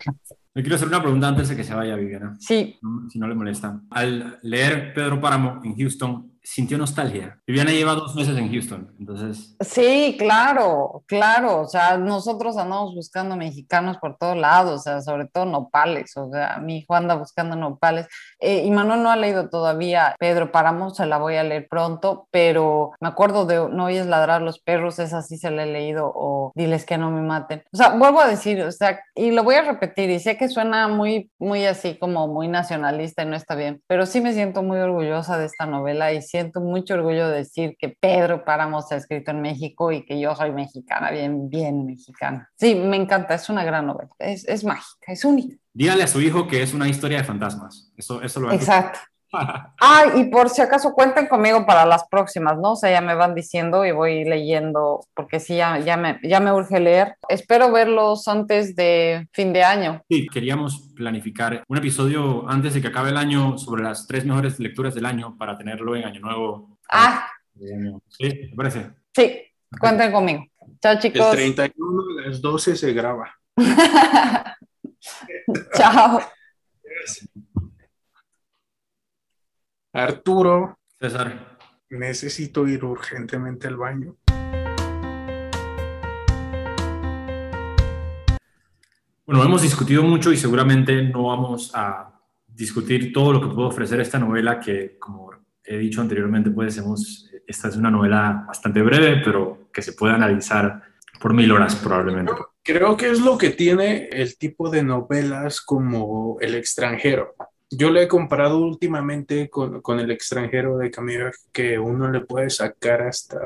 Me quiero hacer una pregunta antes de que se vaya Viviana. Sí. Si no le molesta. Al leer Pedro Páramo en Houston, sintió nostalgia. Viviana lleva dos meses en Houston, entonces... Sí, claro, claro. O sea, nosotros andamos buscando mexicanos por todos lados, o sea, sobre todo nopales. O sea, mi hijo anda buscando nopales. Eh, y Manuel no ha leído todavía Pedro Páramo, se la voy a leer pronto, pero me acuerdo de No oyes ladrar los perros, esa sí se la he leído, o Diles que no me maten. O sea, vuelvo a decir, o sea, y lo voy a repetir, y sé que suena muy, muy así como muy nacionalista y no está bien, pero sí me siento muy orgullosa de esta novela y siento mucho orgullo de decir que Pedro Páramo se ha escrito en México y que yo soy mexicana, bien, bien mexicana. Sí, me encanta, es una gran novela, es, es mágica, es única. Dígale a su hijo que es una historia de fantasmas. Eso, eso lo Exacto. Ah, y por si acaso cuenten conmigo para las próximas, ¿no? O sea, ya me van diciendo y voy leyendo, porque sí, ya, ya, me, ya me urge leer. Espero verlos antes de fin de año. Sí, queríamos planificar un episodio antes de que acabe el año sobre las tres mejores lecturas del año para tenerlo en Año Nuevo. Ah. Sí, ¿te parece? Sí, cuenten conmigo. Chao, chicos. El 31 de las 12 se graba. Chao. Arturo. César. Necesito ir urgentemente al baño. Bueno, hemos discutido mucho y seguramente no vamos a discutir todo lo que puede ofrecer esta novela que, como he dicho anteriormente, pues hemos, esta es una novela bastante breve, pero que se puede analizar por mil horas probablemente. Creo que es lo que tiene el tipo de novelas como El extranjero. Yo le he comparado últimamente con, con El extranjero de Camila, que uno le puede sacar hasta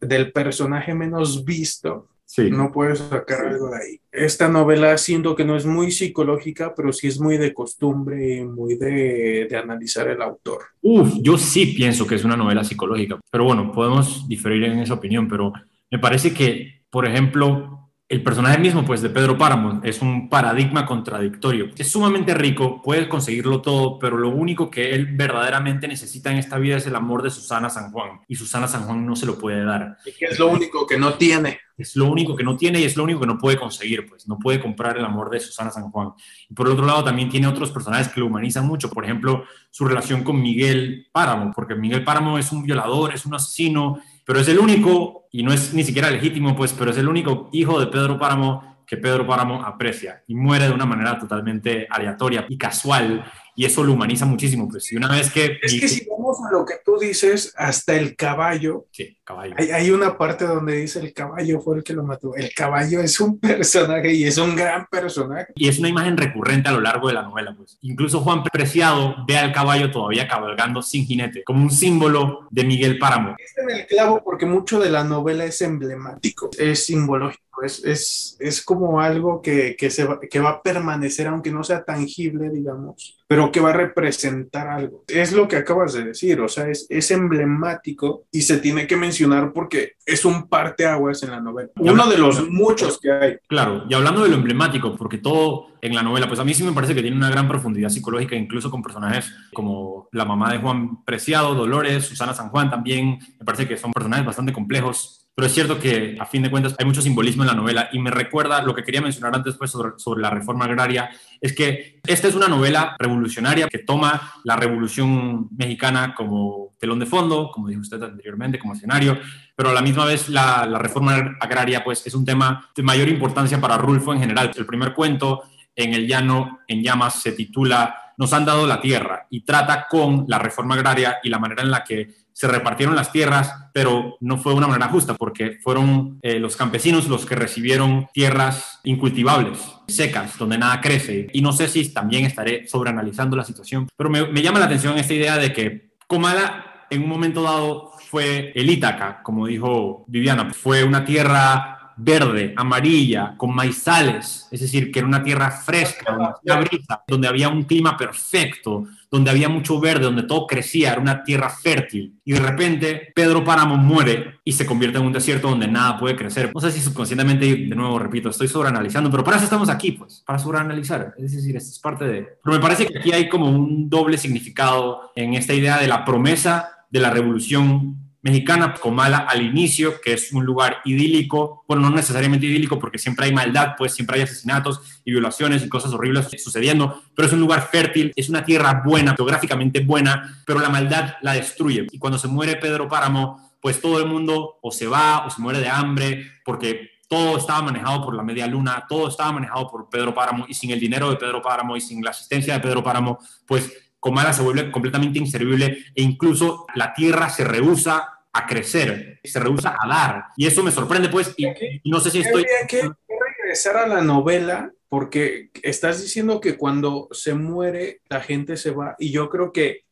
del personaje menos visto, Sí. no puedes sacar algo de ahí. Esta novela siento que no es muy psicológica, pero sí es muy de costumbre y muy de, de analizar el autor. Uf, yo sí pienso que es una novela psicológica, pero bueno, podemos diferir en esa opinión, pero me parece que, por ejemplo, el personaje mismo, pues, de Pedro Páramo es un paradigma contradictorio. Es sumamente rico, puede conseguirlo todo, pero lo único que él verdaderamente necesita en esta vida es el amor de Susana San Juan, y Susana San Juan no se lo puede dar. Y es lo único que no tiene. Es lo único que no tiene y es lo único que no puede conseguir, pues no puede comprar el amor de Susana San Juan. Y por otro lado también tiene otros personajes que lo humanizan mucho, por ejemplo, su relación con Miguel Páramo, porque Miguel Páramo es un violador, es un asesino, pero es el único, y no es ni siquiera legítimo, pues, pero es el único hijo de Pedro Páramo que Pedro Páramo aprecia y muere de una manera totalmente aleatoria y casual, y eso lo humaniza muchísimo, pues, y una vez que... Es que si vamos a lo que tú dices, hasta el caballo, Sí, caballo. hay, hay una parte donde dice el caballo fue el que lo mató. El caballo es un personaje y es un gran personaje. Y es una imagen recurrente a lo largo de la novela, pues. Incluso Juan Preciado ve al caballo todavía cabalgando sin jinete, como un símbolo de Miguel Páramo. Está en el clavo porque mucho de la novela es emblemático, es simbológico, es, es, es como algo que, que, se va, que va a permanecer, aunque no sea tangible, digamos, pero que va a representar algo. Es lo que acabas de decir, o sea, es, es emblemático y se tiene que mencionar porque es un parteaguas en la novela. Uno de los muchos que hay. Claro, y hablando de lo emblemático, porque todo en la novela, pues a mí sí me parece que tiene una gran profundidad psicológica, incluso con personajes como la mamá de Juan Preciado, Dolores, Susana San Juan también, me parece que son personajes bastante complejos pero es cierto que a fin de cuentas hay mucho simbolismo en la novela y me recuerda lo que quería mencionar antes pues, sobre, sobre la reforma agraria, es que esta es una novela revolucionaria que toma la revolución mexicana como telón de fondo, como dijo usted anteriormente, como escenario, pero a la misma vez la, la reforma agraria pues es un tema de mayor importancia para Rulfo en general. El primer cuento en el llano en llamas se titula Nos han dado la tierra y trata con la reforma agraria y la manera en la que se repartieron las tierras, pero no fue de una manera justa porque fueron eh, los campesinos los que recibieron tierras incultivables, secas, donde nada crece. Y no sé si también estaré sobreanalizando la situación, pero me, llama la atención esta idea de que Comala en un momento dado fue el Ítaca, como dijo Viviana, fue una tierra verde, amarilla, con maizales, es decir, que era una tierra fresca, donde había brisa, donde había un clima perfecto, donde había mucho verde, donde todo crecía, era una tierra fértil. Y de repente Pedro Páramo muere y se convierte en un desierto donde nada puede crecer. No sé si subconscientemente, de nuevo, repito, estoy sobreanalizando, pero para eso estamos aquí, pues, para sobreanalizar. Es decir, esto es parte de... Pero me parece que aquí hay como un doble significado en esta idea de la promesa de la revolución mexicana, Comala al inicio, que es un lugar idílico, bueno, no necesariamente idílico porque siempre hay maldad, pues siempre hay asesinatos y violaciones y cosas horribles sucediendo, pero es un lugar fértil, es una tierra buena, geográficamente buena, pero la maldad la destruye. Y cuando se muere Pedro Páramo, pues todo el mundo o se va o se muere de hambre porque todo estaba manejado por la media luna, todo estaba manejado por Pedro Páramo y sin el dinero de Pedro Páramo y sin la asistencia de Pedro Páramo, pues Comala se vuelve completamente inservible e incluso la tierra se rehúsa a crecer, se rehúsa a dar. Y eso me sorprende, pues, y, no sé si estoy... Habría que, regresar a la novela, porque estás diciendo que cuando se muere, la gente se va, y yo creo que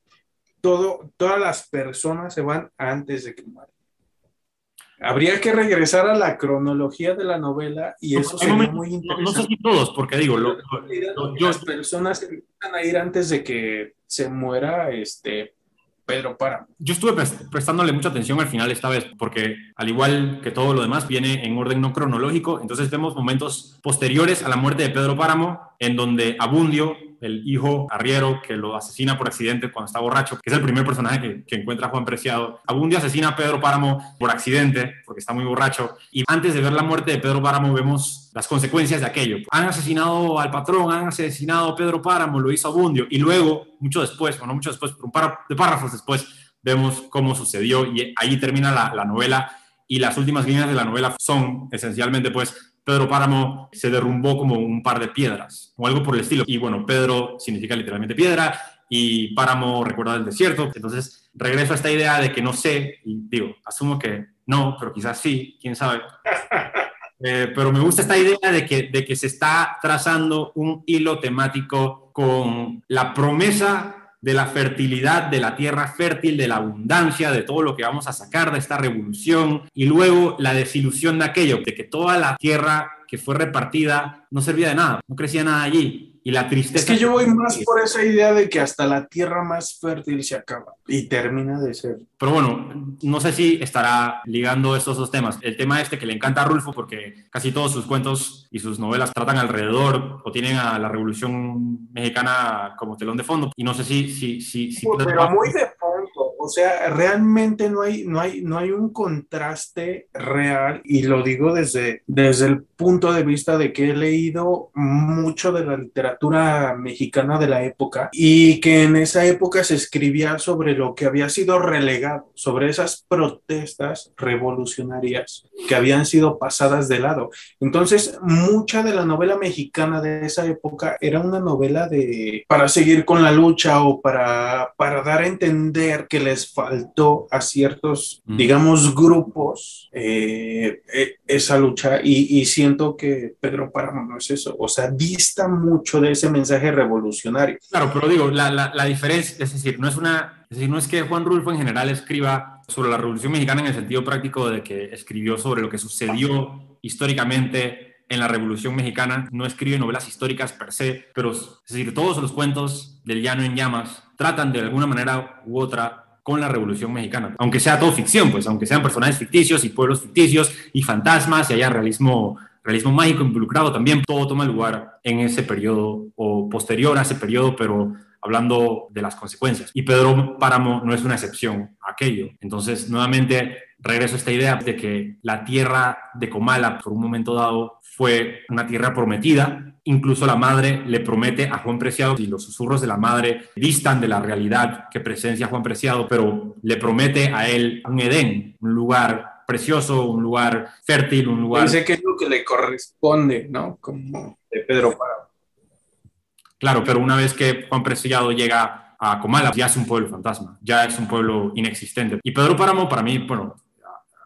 todo, todas las personas se van antes de que mueran. Habría que regresar a la cronología de la novela y eso sería muy interesante. No, sé si todos, porque digo, lo, las personas empiezan a ir antes de que se muera este Pedro para. Yo estuve prestándole mucha atención al final esta vez, porque al igual que todo lo demás, viene en orden no cronológico. Entonces vemos momentos posteriores a la muerte de Pedro Páramo, en donde Abundio el hijo arriero que lo asesina por accidente cuando está borracho, que es el primer personaje que, encuentra Juan Preciado. Abundio asesina a Pedro Páramo por accidente, porque está muy borracho. Y antes de ver la muerte de Pedro Páramo, vemos las consecuencias de aquello. Han asesinado al patrón, han asesinado a Pedro Páramo, lo hizo Abundio. Y luego, mucho después, o no mucho después, pero un par de párrafos después, vemos cómo sucedió y ahí termina la novela. Y las últimas líneas de la novela son esencialmente, pues, Pedro Páramo se derrumbó como un par de piedras o algo por el estilo. Y bueno, Pedro significa literalmente piedra y Páramo recuerda el desierto. Entonces regreso a esta idea de que no sé, y digo, asumo que no, pero quizás sí, quién sabe. Eh, pero me gusta esta idea de que, de que se está trazando un hilo temático con la promesa de la fertilidad, de la tierra fértil, de la abundancia, de todo lo que vamos a sacar de esta revolución y luego la desilusión de aquello, de que toda la tierra que fue repartida no servía de nada, no crecía nada allí y la tristeza. Es que yo voy más por esa idea de que hasta la tierra más fértil se acaba y termina de ser. Pero bueno, no sé si estará ligando estos dos temas. El tema este que le encanta a Rulfo porque casi todos sus cuentos y sus novelas tratan alrededor o tienen a la Revolución Mexicana como telón de fondo. Y no sé si... si, si, si pero muy de. O sea, realmente no hay, no hay, no hay un contraste real y lo digo desde, desde el punto de vista de que he leído mucho de la literatura mexicana de la época y que en esa época se escribía sobre lo que había sido relegado, sobre esas protestas revolucionarias que habían sido pasadas de lado. Entonces, mucha de la novela mexicana de esa época era una novela de para seguir con la lucha o para, para dar a entender que les faltó a ciertos, digamos, grupos eh, eh, esa lucha. Y, y siento que Pedro Páramo no es eso, o sea, dista mucho de ese mensaje revolucionario. Claro, pero digo, la, la, la diferencia, es decir, no es una, es decir, no es que Juan Rulfo en general escriba sobre la Revolución Mexicana en el sentido práctico de que escribió sobre lo que sucedió históricamente en la Revolución Mexicana, no escribe novelas históricas per se, pero es decir, todos los cuentos del Llano en Llamas tratan de alguna manera u otra con la Revolución Mexicana, aunque sea todo ficción, pues aunque sean personajes ficticios y pueblos ficticios y fantasmas y haya realismo, realismo mágico involucrado también, todo toma lugar en ese periodo o posterior a ese periodo, pero hablando de las consecuencias. Y Pedro Páramo no es una excepción a aquello. Entonces, nuevamente, regreso a esta idea de que la tierra de Comala, por un momento dado, fue una tierra prometida. Incluso la madre le promete a Juan Preciado, y los susurros de la madre distan de la realidad que presencia Juan Preciado, pero le promete a él un Edén, un lugar precioso, un lugar fértil, un lugar... Dice que es lo que le corresponde, ¿no? Como de Pedro Páramo. Claro, pero una vez que Juan Preciado llega a Comala, ya es un pueblo fantasma, ya es un pueblo inexistente. Y Pedro Páramo, para mí, bueno,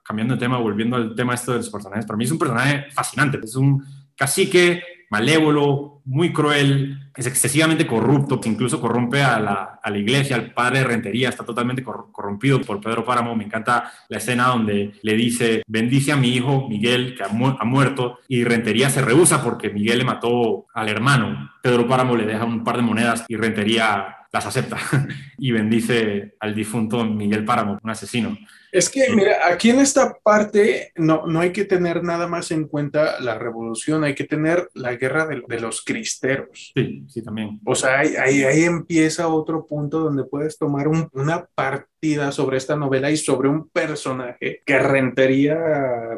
cambiando de tema, volviendo al tema esto de los personajes, para mí es un personaje fascinante, es un cacique malévolo, muy cruel, es excesivamente corrupto, que incluso corrompe a la, a la iglesia, al padre de Rentería, está totalmente corrompido por Pedro Páramo. Me encanta la escena donde le dice, bendice a mi hijo Miguel, que ha, ha muerto, y Rentería se rehúsa porque Miguel le mató al hermano. Pedro Páramo le deja un par de monedas y Rentería las acepta y bendice al difunto Miguel Páramo, un asesino. Es que, mira, aquí en esta parte no, no hay que tener nada más en cuenta la revolución, hay que tener la guerra de, de los cristeros. Sí, sí, también. O sea, ahí, ahí, ahí empieza otro punto donde puedes tomar un, una sobre esta novela y sobre un personaje que Rentería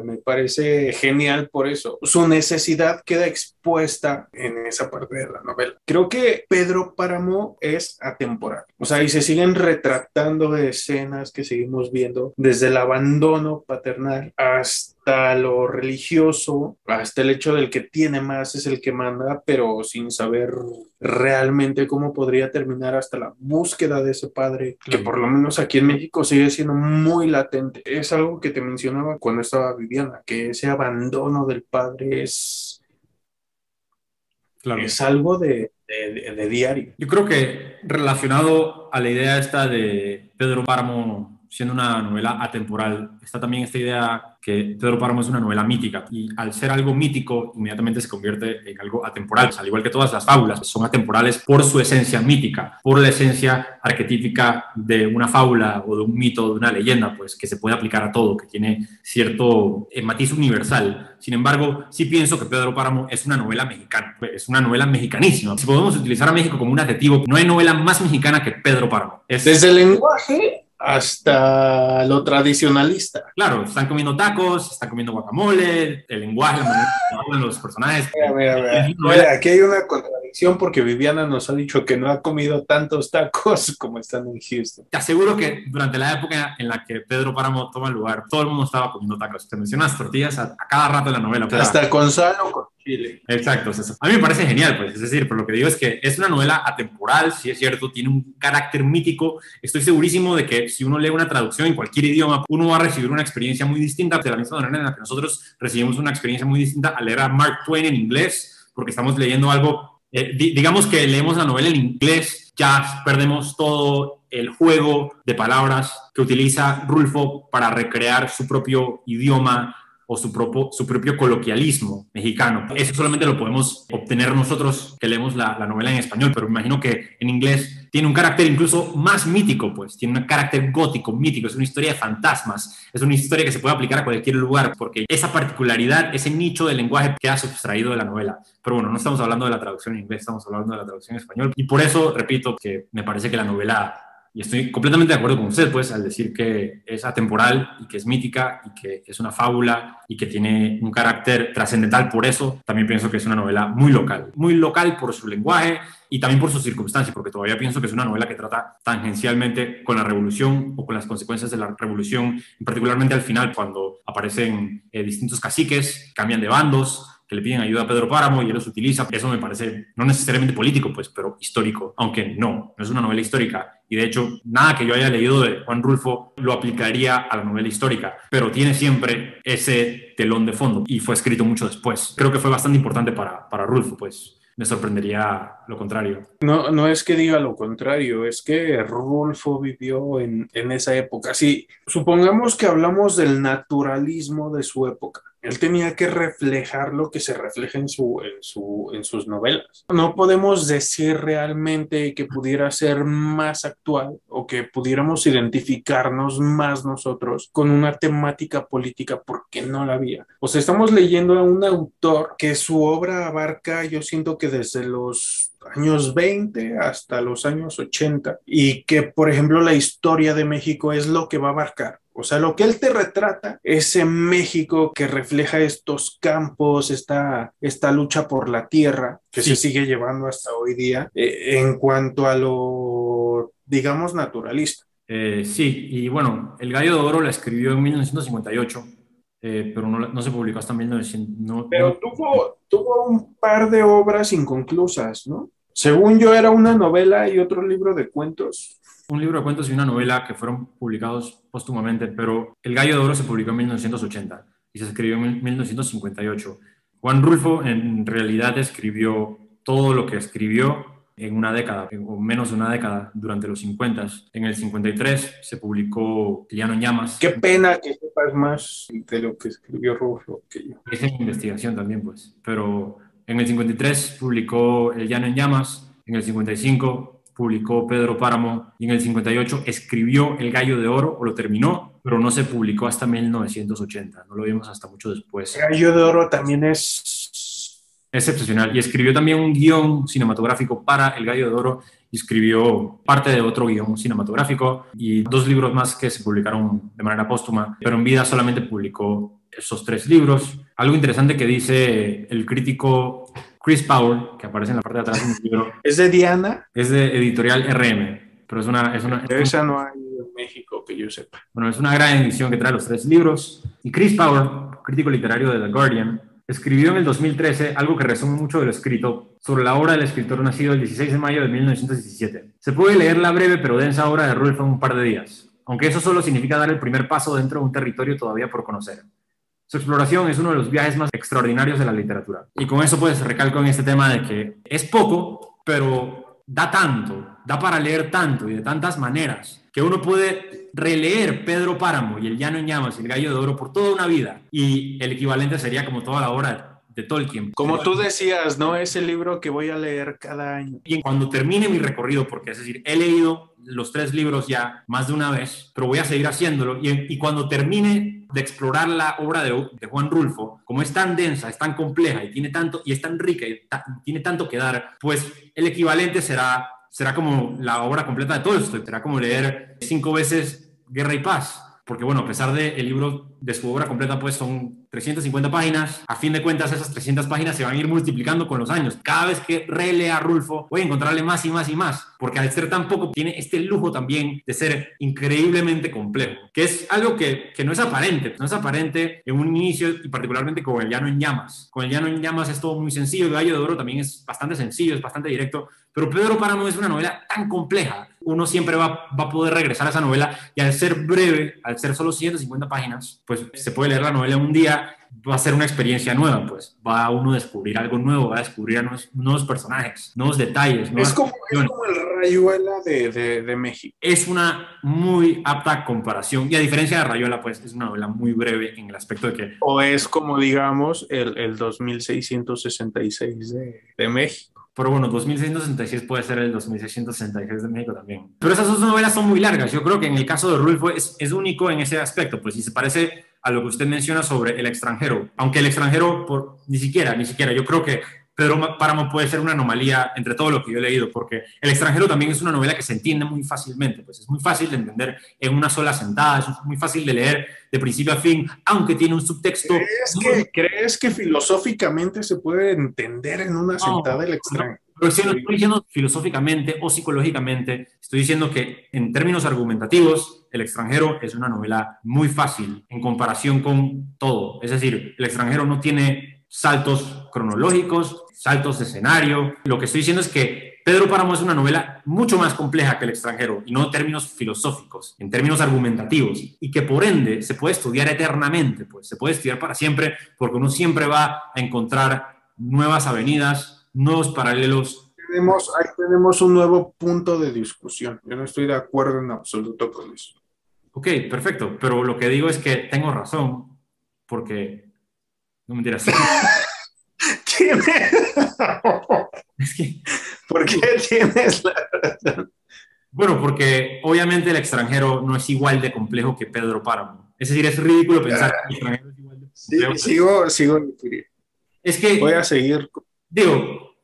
me parece genial por eso. Su necesidad queda expuesta en esa parte de la novela. Creo que Pedro Páramo es atemporal. O sea, y se siguen retratando escenas que seguimos viendo desde el abandono paternal hasta lo religioso, hasta el hecho del que tiene más es el que manda, pero sin saber realmente cómo podría terminar hasta la búsqueda de ese padre, que por lo menos aquí en México sigue siendo muy latente. Es algo que te mencionaba cuando estaba Viviana, que ese abandono del padre es, Claro. es algo de, de, de diario. Yo creo que relacionado a la idea esta de Pedro Páramo siendo una novela atemporal, está también esta idea que Pedro Páramo es una novela mítica y al ser algo mítico inmediatamente se convierte en algo atemporal, al igual que todas las fábulas son atemporales por su esencia mítica, por la esencia arquetípica de una fábula o de un mito, de una leyenda, pues que se puede aplicar a todo, que tiene cierto eh, matiz universal. Sin embargo, sí pienso que Pedro Páramo es una novela mexicana, es una novela mexicanísima. Si podemos utilizar a México como un adjetivo, no hay novela más mexicana que Pedro Páramo. Es, el lenguaje hasta lo tradicionalista. Claro, están comiendo tacos, están comiendo guacamole, el lenguaje, la manera en que hablan los personajes. Mira, mira, mira. Mira, aquí hay una contradicción porque Viviana nos ha dicho que no ha comido tantos tacos como están en Houston. Te aseguro que durante la época en la que Pedro Páramo toma el lugar, todo el mundo estaba comiendo tacos. Te mencionas tortillas a, a cada rato en la novela. O sea, Hasta con sal o con chile. Exacto. A mí me parece genial, pues, es decir, pero lo que digo es que es una novela atemporal, sí es cierto, tiene un carácter mítico. Estoy segurísimo de que si uno lee una traducción en cualquier idioma, uno va a recibir una experiencia muy distinta, de la misma manera en la que nosotros recibimos una experiencia muy distinta al leer a Mark Twain en inglés, porque estamos leyendo algo, eh, di- digamos que leemos la novela en inglés, ya perdemos todo el juego de palabras que utiliza Rulfo para recrear su propio idioma o su, propio, coloquialismo mexicano. Eso solamente lo podemos obtener nosotros que leemos la, la, novela en español, pero me imagino que en inglés tiene un carácter incluso más mítico, pues tiene un carácter gótico, mítico, es una historia de fantasmas, es una historia que se puede aplicar a cualquier lugar, porque esa particularidad, ese nicho del lenguaje queda sustraído de la novela. Pero bueno, no estamos hablando de la traducción en inglés, estamos hablando de la traducción en español. Y por eso, repito, que me parece que la novela y estoy completamente de acuerdo con usted, pues, al decir que es atemporal y que es mítica y que es una fábula y que tiene un carácter trascendental. Por eso también pienso que es una novela muy local. Muy local por su lenguaje y también por sus circunstancias, porque todavía pienso que es una novela que trata tangencialmente con la revolución o con las consecuencias de la revolución, particularmente al final, cuando aparecen eh, distintos caciques, cambian de bandos, que le piden ayuda a Pedro Páramo y él los utiliza. Eso me parece no necesariamente político, pues, pero histórico, aunque no, no es una novela histórica. Y de hecho, nada que yo haya leído de Juan Rulfo lo aplicaría a la novela histórica, pero tiene siempre ese telón de fondo y fue escrito mucho después. Creo que fue bastante importante para, para Rulfo, pues me sorprendería lo contrario. No, no es que diga lo contrario, es que Rulfo vivió en, en esa época. Si supongamos que hablamos del naturalismo de su época, él tenía que reflejar lo que se refleja en, su, en, su, en sus novelas. No podemos decir realmente que pudiera ser más actual o que pudiéramos identificarnos más nosotros con una temática política porque no la había. O sea, estamos leyendo a un autor que su obra abarca, yo siento que desde los años 20 hasta los años 80 y que, por ejemplo, la historia de México es lo que va a abarcar. O sea, lo que él te retrata, ese México que refleja estos campos, esta, esta lucha por la tierra que Sí. se sigue llevando hasta hoy día, eh, en cuanto a lo, digamos, naturalista. Eh, sí, y bueno, El Gallo de Oro la escribió en 1958, eh, pero no, no se publicó hasta 1900. no- Pero tuvo, tuvo un par de obras inconclusas, ¿no? Según yo era una novela y otro libro de cuentos. un libro de cuentos y una novela que fueron publicados póstumamente, pero El Gallo de Oro se publicó en 1980 y se escribió en 1958. Juan Rulfo en realidad escribió todo lo que escribió en una década, o menos de una década, durante los 50. En el 53 se publicó El Llano en Llamas. Qué pena que sepas más de lo que escribió Rufo que yo. Es en investigación también, pues. Pero en el 53 publicó El Llano en Llamas, en el 55 publicó Pedro Páramo y en el 58 escribió El Gallo de Oro, o lo terminó, pero no se publicó hasta 1980. No lo vimos hasta mucho después. Gallo de Oro también es... Es excepcional. Y escribió también un guion cinematográfico para El Gallo de Oro y escribió parte de otro guion cinematográfico y dos libros más que se publicaron de manera póstuma, pero en vida solamente publicó esos tres libros. Algo interesante que dice el crítico Chris Powell, que aparece en la parte de atrás del libro, ¿Es de Diana? es de editorial RM, pero es una, es una, Pero esa no hay en México que yo sepa. bueno, es una gran edición que trae los tres libros. Y Chris Powell, crítico literario de The Guardian, escribió en el 2013 algo que resume mucho de lo escrito sobre la obra del escritor nacido el 16 de mayo de 1917. Se puede leer la breve pero densa obra de Rulfo en un par de días, aunque eso solo significa dar el primer paso dentro de un territorio todavía por conocer. Su exploración es uno de los viajes más extraordinarios de la literatura. Y con eso pues recalco en este tema de que es poco, pero da tanto, da para leer tanto y de tantas maneras, que uno puede releer Pedro Páramo y El Llano en Llamas y El Gallo de Oro por toda una vida. Y el equivalente sería como toda la obra de Tolkien. Como tú decías, ¿no? Es el libro que voy a leer cada año. Y cuando termine mi recorrido, porque es decir, he leído los tres libros ya más de una vez, pero voy a seguir haciéndolo. Y, y cuando termine de explorar la obra de, de, Juan Rulfo, como es tan densa, es tan compleja y tiene tanto, y es tan rica y ta, tiene tanto que dar, pues el equivalente será, será como la obra completa de Tolstoy, será como leer cinco veces Guerra y Paz. Porque bueno, a pesar del de libro de su obra completa, pues son 350 páginas. A fin de cuentas, esas 300 páginas se van a ir multiplicando con los años. Cada vez que relea Rulfo, voy a encontrarle más y más y más. Porque al ser tan poco, tiene este lujo también de ser increíblemente complejo. Que es algo que, que no es aparente. No es aparente en un inicio y particularmente con El Llano en Llamas. Con El Llano en Llamas es todo muy sencillo. El Gallo de Oro también es bastante sencillo, es bastante directo. Pero Pedro Páramo es una novela tan compleja. Uno siempre va, va a poder regresar a esa novela y al ser breve, al ser solo 150 páginas, pues se puede leer la novela un día, va a ser una experiencia nueva, pues va a uno descubrir algo nuevo, va a descubrir nuevos, nuevos personajes, nuevos detalles. Es como, es como, el Rayuela de, de, de, México. Es una muy apta comparación y a diferencia de Rayuela, pues es una novela muy breve en el aspecto de que... O es como, digamos, el, el 2666 de, de México. Pero bueno, 2666 puede ser el 2666 de México también. Pero esas dos novelas son muy largas. Yo creo que en el caso de Rulfo es, es único en ese aspecto, pues si se parece a lo que usted menciona sobre el extranjero. Aunque el extranjero, por, ni siquiera, ni siquiera, yo creo que Pedro Páramo puede ser una anomalía entre todo lo que yo he leído, porque El extranjero también es una novela que se entiende muy fácilmente, pues es muy fácil de entender en una sola sentada, es muy fácil de leer de principio a fin, aunque tiene un subtexto. ¿Crees, que, ¿crees que filosóficamente se puede entender en una sentada no, el extranjero? Pero si no estoy diciendo filosóficamente o psicológicamente, estoy diciendo que en términos argumentativos, El extranjero es una novela muy fácil en comparación con todo. Es decir, El extranjero no tiene saltos cronológicos, saltos de escenario. Lo que estoy diciendo es que Pedro Páramo es una novela mucho más compleja que El extranjero, y no en términos filosóficos, en términos argumentativos, y que por ende se puede estudiar eternamente, pues se puede estudiar para siempre, porque uno siempre va a encontrar nuevas avenidas, nuevos paralelos. Tenemos, ahí tenemos un nuevo punto de discusión. Yo no estoy de acuerdo en absoluto con eso. Ok, perfecto, pero lo que digo es que tengo razón, porque... No mentiras. ¿Quién es que... ¿Por qué tienes la razón? Bueno, porque obviamente el extranjero no es igual de complejo que Pedro Páramo. Es decir, es ridículo pensar que el extranjero es igual de complejo. Sí, sigo, sigo. Es que... Voy a seguir. Digo,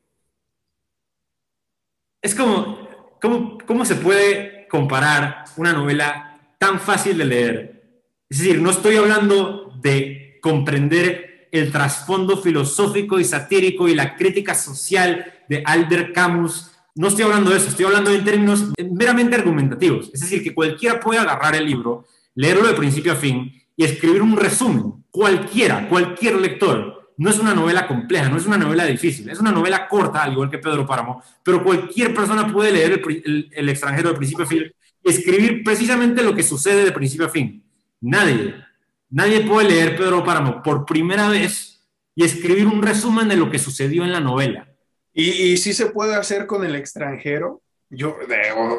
es como, ¿cómo, ¿cómo se puede comparar una novela tan fácil de leer, Es decir, no estoy hablando de comprender el trasfondo filosófico y satírico y la crítica social de Albert Camus. No estoy hablando de eso, estoy hablando en términos meramente argumentativos. Es decir, que cualquiera puede agarrar el libro, leerlo de principio a fin y escribir un resumen. Cualquiera, cualquier lector. No es una novela compleja, no es una novela difícil, es una novela corta, al igual que Pedro Páramo, pero cualquier persona puede leer el, extranjero de principio a fin y escribir precisamente lo que sucede de principio a fin. Nadie, nadie puede leer Pedro Páramo por primera vez y escribir un resumen de lo que sucedió en la novela. ¿Y, y sí se puede hacer con el extranjero? Yo,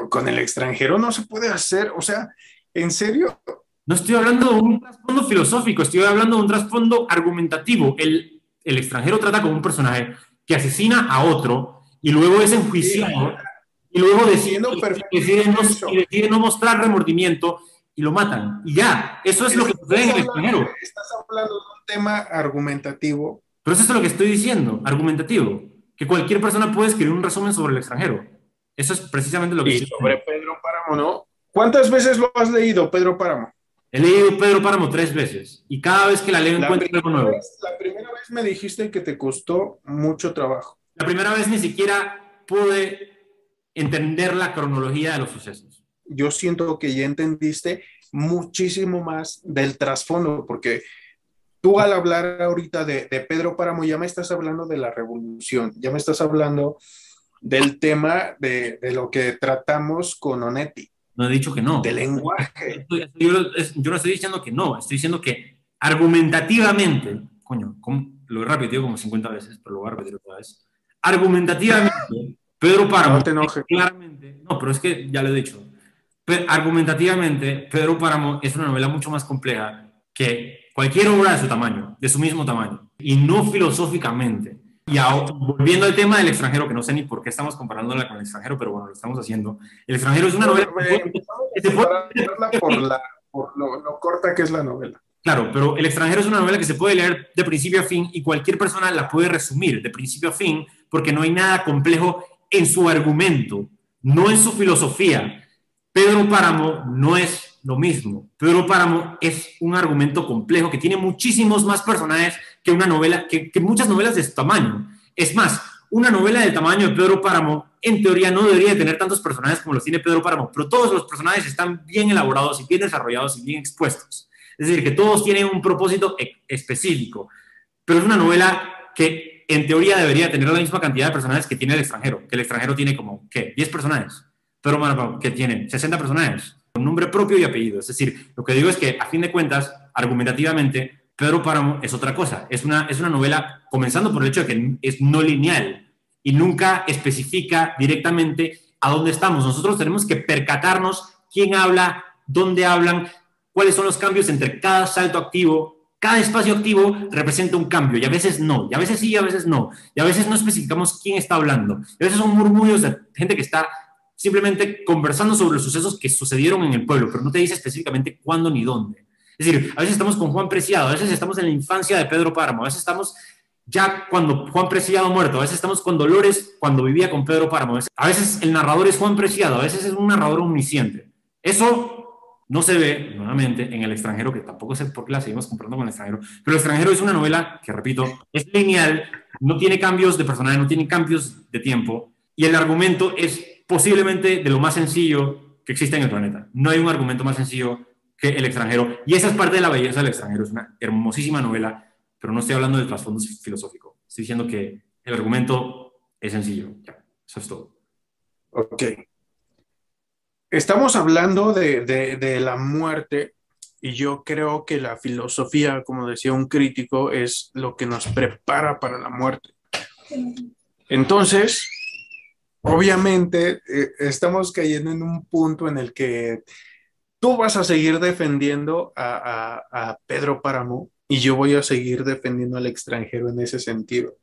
con el extranjero no se puede hacer, o sea, ¿en serio? No estoy hablando de un trasfondo filosófico, estoy hablando de un trasfondo argumentativo. El, el extranjero trata como un personaje que asesina a otro y luego es enjuiciado y luego decide, decide no mostrar remordimiento y lo matan. Y ya, eso es lo que sucede en el extranjero. Estás hablando de un tema argumentativo. Pero eso es lo que estoy diciendo, argumentativo. Que cualquier persona puede escribir un resumen sobre el extranjero. Eso es precisamente lo que... Y sobre Pedro Páramo, ¿no? ¿Cuántas veces lo has leído, Pedro Páramo? He leído Pedro Páramo tres veces y cada vez que la leo encuentro algo nuevo. la primera vez me dijiste que te costó mucho trabajo. La primera vez ni siquiera pude entender la cronología de los sucesos yo siento que ya entendiste muchísimo más del trasfondo, porque tú al hablar ahorita de, Pedro Páramo ya me estás hablando de la revolución, ya me estás hablando del tema de, lo que tratamos con Onetti. No he dicho que no. De lenguaje. Yo, no estoy diciendo que no, estoy diciendo que argumentativamente, coño, lo he repetido como 50 veces, pero lo voy a repetir otra vez. Argumentativamente, Pedro Páramo. No te enojes. Claramente, no, pero es que ya lo he dicho argumentativamente, Pedro Páramo es una novela mucho más compleja que cualquier obra de su tamaño, de su mismo tamaño, y no filosóficamente. Y volviendo al tema del extranjero, que no sé ni por qué estamos comparándola con el extranjero, pero bueno, lo estamos haciendo. El extranjero es una novela... por, la, por lo, lo corta que es la novela. Claro, pero El extranjero es una novela que se puede leer de principio a fin y cualquier persona la puede resumir de principio a fin porque no hay nada complejo en su argumento, no en su filosofía, Pedro Páramo no es lo mismo. Pedro Páramo es un argumento complejo que tiene muchísimos más personajes que una novela, que, muchas novelas de su tamaño. Es más, una novela del tamaño de Pedro Páramo, en teoría, no debería tener tantos personajes como los tiene Pedro Páramo, pero todos los personajes están bien elaborados y bien desarrollados y bien expuestos. Es decir, que todos tienen un propósito e, específico. Pero es una novela que, en teoría, debería tener la misma cantidad de personajes que tiene el extranjero, que el extranjero tiene como, ¿qué? 10 personajes. Pedro Páramo, que tiene 60 personajes, con nombre propio y apellido. Es decir, lo que digo es que, a fin de cuentas, argumentativamente, Pedro Páramo es otra cosa. Es una, es una novela, comenzando por el hecho de que es no lineal y nunca especifica directamente a dónde estamos. Nosotros tenemos que percatarnos quién habla, dónde hablan, cuáles son los cambios entre cada salto activo. Cada espacio activo representa un cambio y a veces no, y a veces sí, y a veces no, y a veces no especificamos quién está hablando. Y a veces son murmullos de gente que está simplemente conversando sobre los sucesos que sucedieron en el pueblo, pero no te dice específicamente cuándo ni dónde. Es decir, a veces estamos con Juan Preciado, a veces estamos en la infancia de Pedro Páramo, a veces estamos ya cuando Juan Preciado muerto, a veces estamos con Dolores cuando vivía con Pedro Páramo, a veces el narrador es Juan Preciado, a veces es un narrador omnisciente. Eso no se ve, nuevamente, en el extranjero, que tampoco sé por qué la seguimos comprando con el extranjero, pero el extranjero es una novela que, repito, es lineal, no tiene cambios de personaje, no tiene cambios de tiempo, y el argumento es posiblemente de lo más sencillo que existe en el planeta. No hay un argumento más sencillo que El extranjero. Y esa es parte de la belleza del extranjero. Es una hermosísima novela, pero no estoy hablando del trasfondo filosófico. Estoy diciendo que el argumento es sencillo. Ya, eso es todo. Ok. Estamos hablando de, de la muerte y yo creo que la filosofía, como decía un crítico, es lo que nos prepara para la muerte. Entonces, obviamente eh, estamos cayendo en un punto en el que tú vas a seguir defendiendo a, Pedro Páramo y yo voy a seguir defendiendo al extranjero en ese sentido.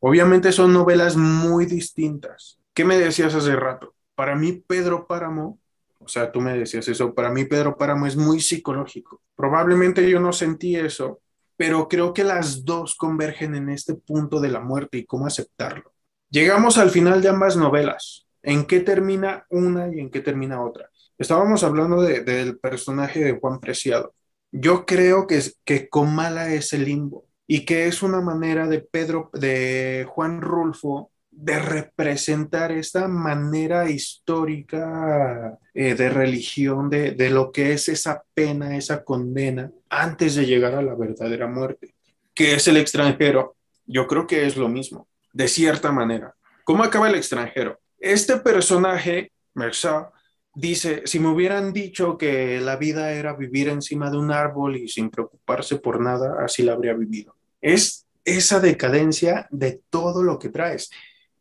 Obviamente son novelas muy distintas. ¿Qué me decías hace rato? Para mí Pedro Páramo, o sea, tú me decías eso, para mí Pedro Páramo es muy psicológico. Probablemente yo no sentí eso, pero creo que las dos convergen en este punto de la muerte y cómo aceptarlo. Llegamos al final de ambas novelas. ¿En qué termina una y en qué termina otra? Estábamos hablando del personaje de Juan Preciado. Yo creo que, que Comala es el limbo y que es una manera de Pedro, de Juan Rulfo, de representar esta manera histórica eh, de religión, de, de lo que es esa pena, esa condena, antes de llegar a la verdadera muerte. que es el extranjero? Yo creo que es lo mismo, de cierta manera. ¿Cómo acaba el extranjero? Este personaje, Merceau, dice, si me hubieran dicho que la vida era vivir encima de un árbol y sin preocuparse por nada, así la habría vivido. Es esa decadencia de todo lo que traes.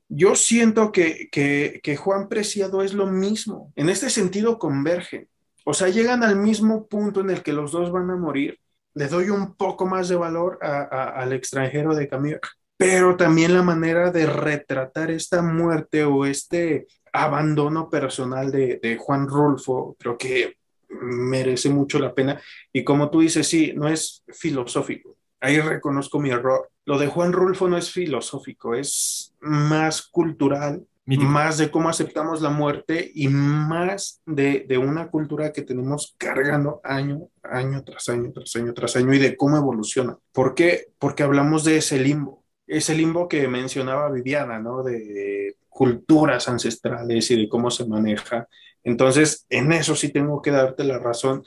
Yo siento que, que, Juan Preciado es lo mismo. En este sentido convergen. O sea, llegan al mismo punto en el que los dos van a morir. Le doy un poco más de valor al extranjero de Camille, pero también la manera de retratar esta muerte o este abandono personal de, de Juan Rulfo, creo que merece mucho la pena. Y como tú dices, sí, no es filosófico. Ahí reconozco mi error. Lo de Juan Rulfo no es filosófico, es más cultural, más de cómo aceptamos la muerte y más de, de, una cultura que tenemos cargando año, año tras año, tras año, tras año y de cómo evoluciona. ¿Por qué? Porque hablamos de ese limbo, ese limbo que mencionaba Viviana, ¿no? De culturas ancestrales y de cómo se maneja. Entonces, en eso sí tengo que darte la razón,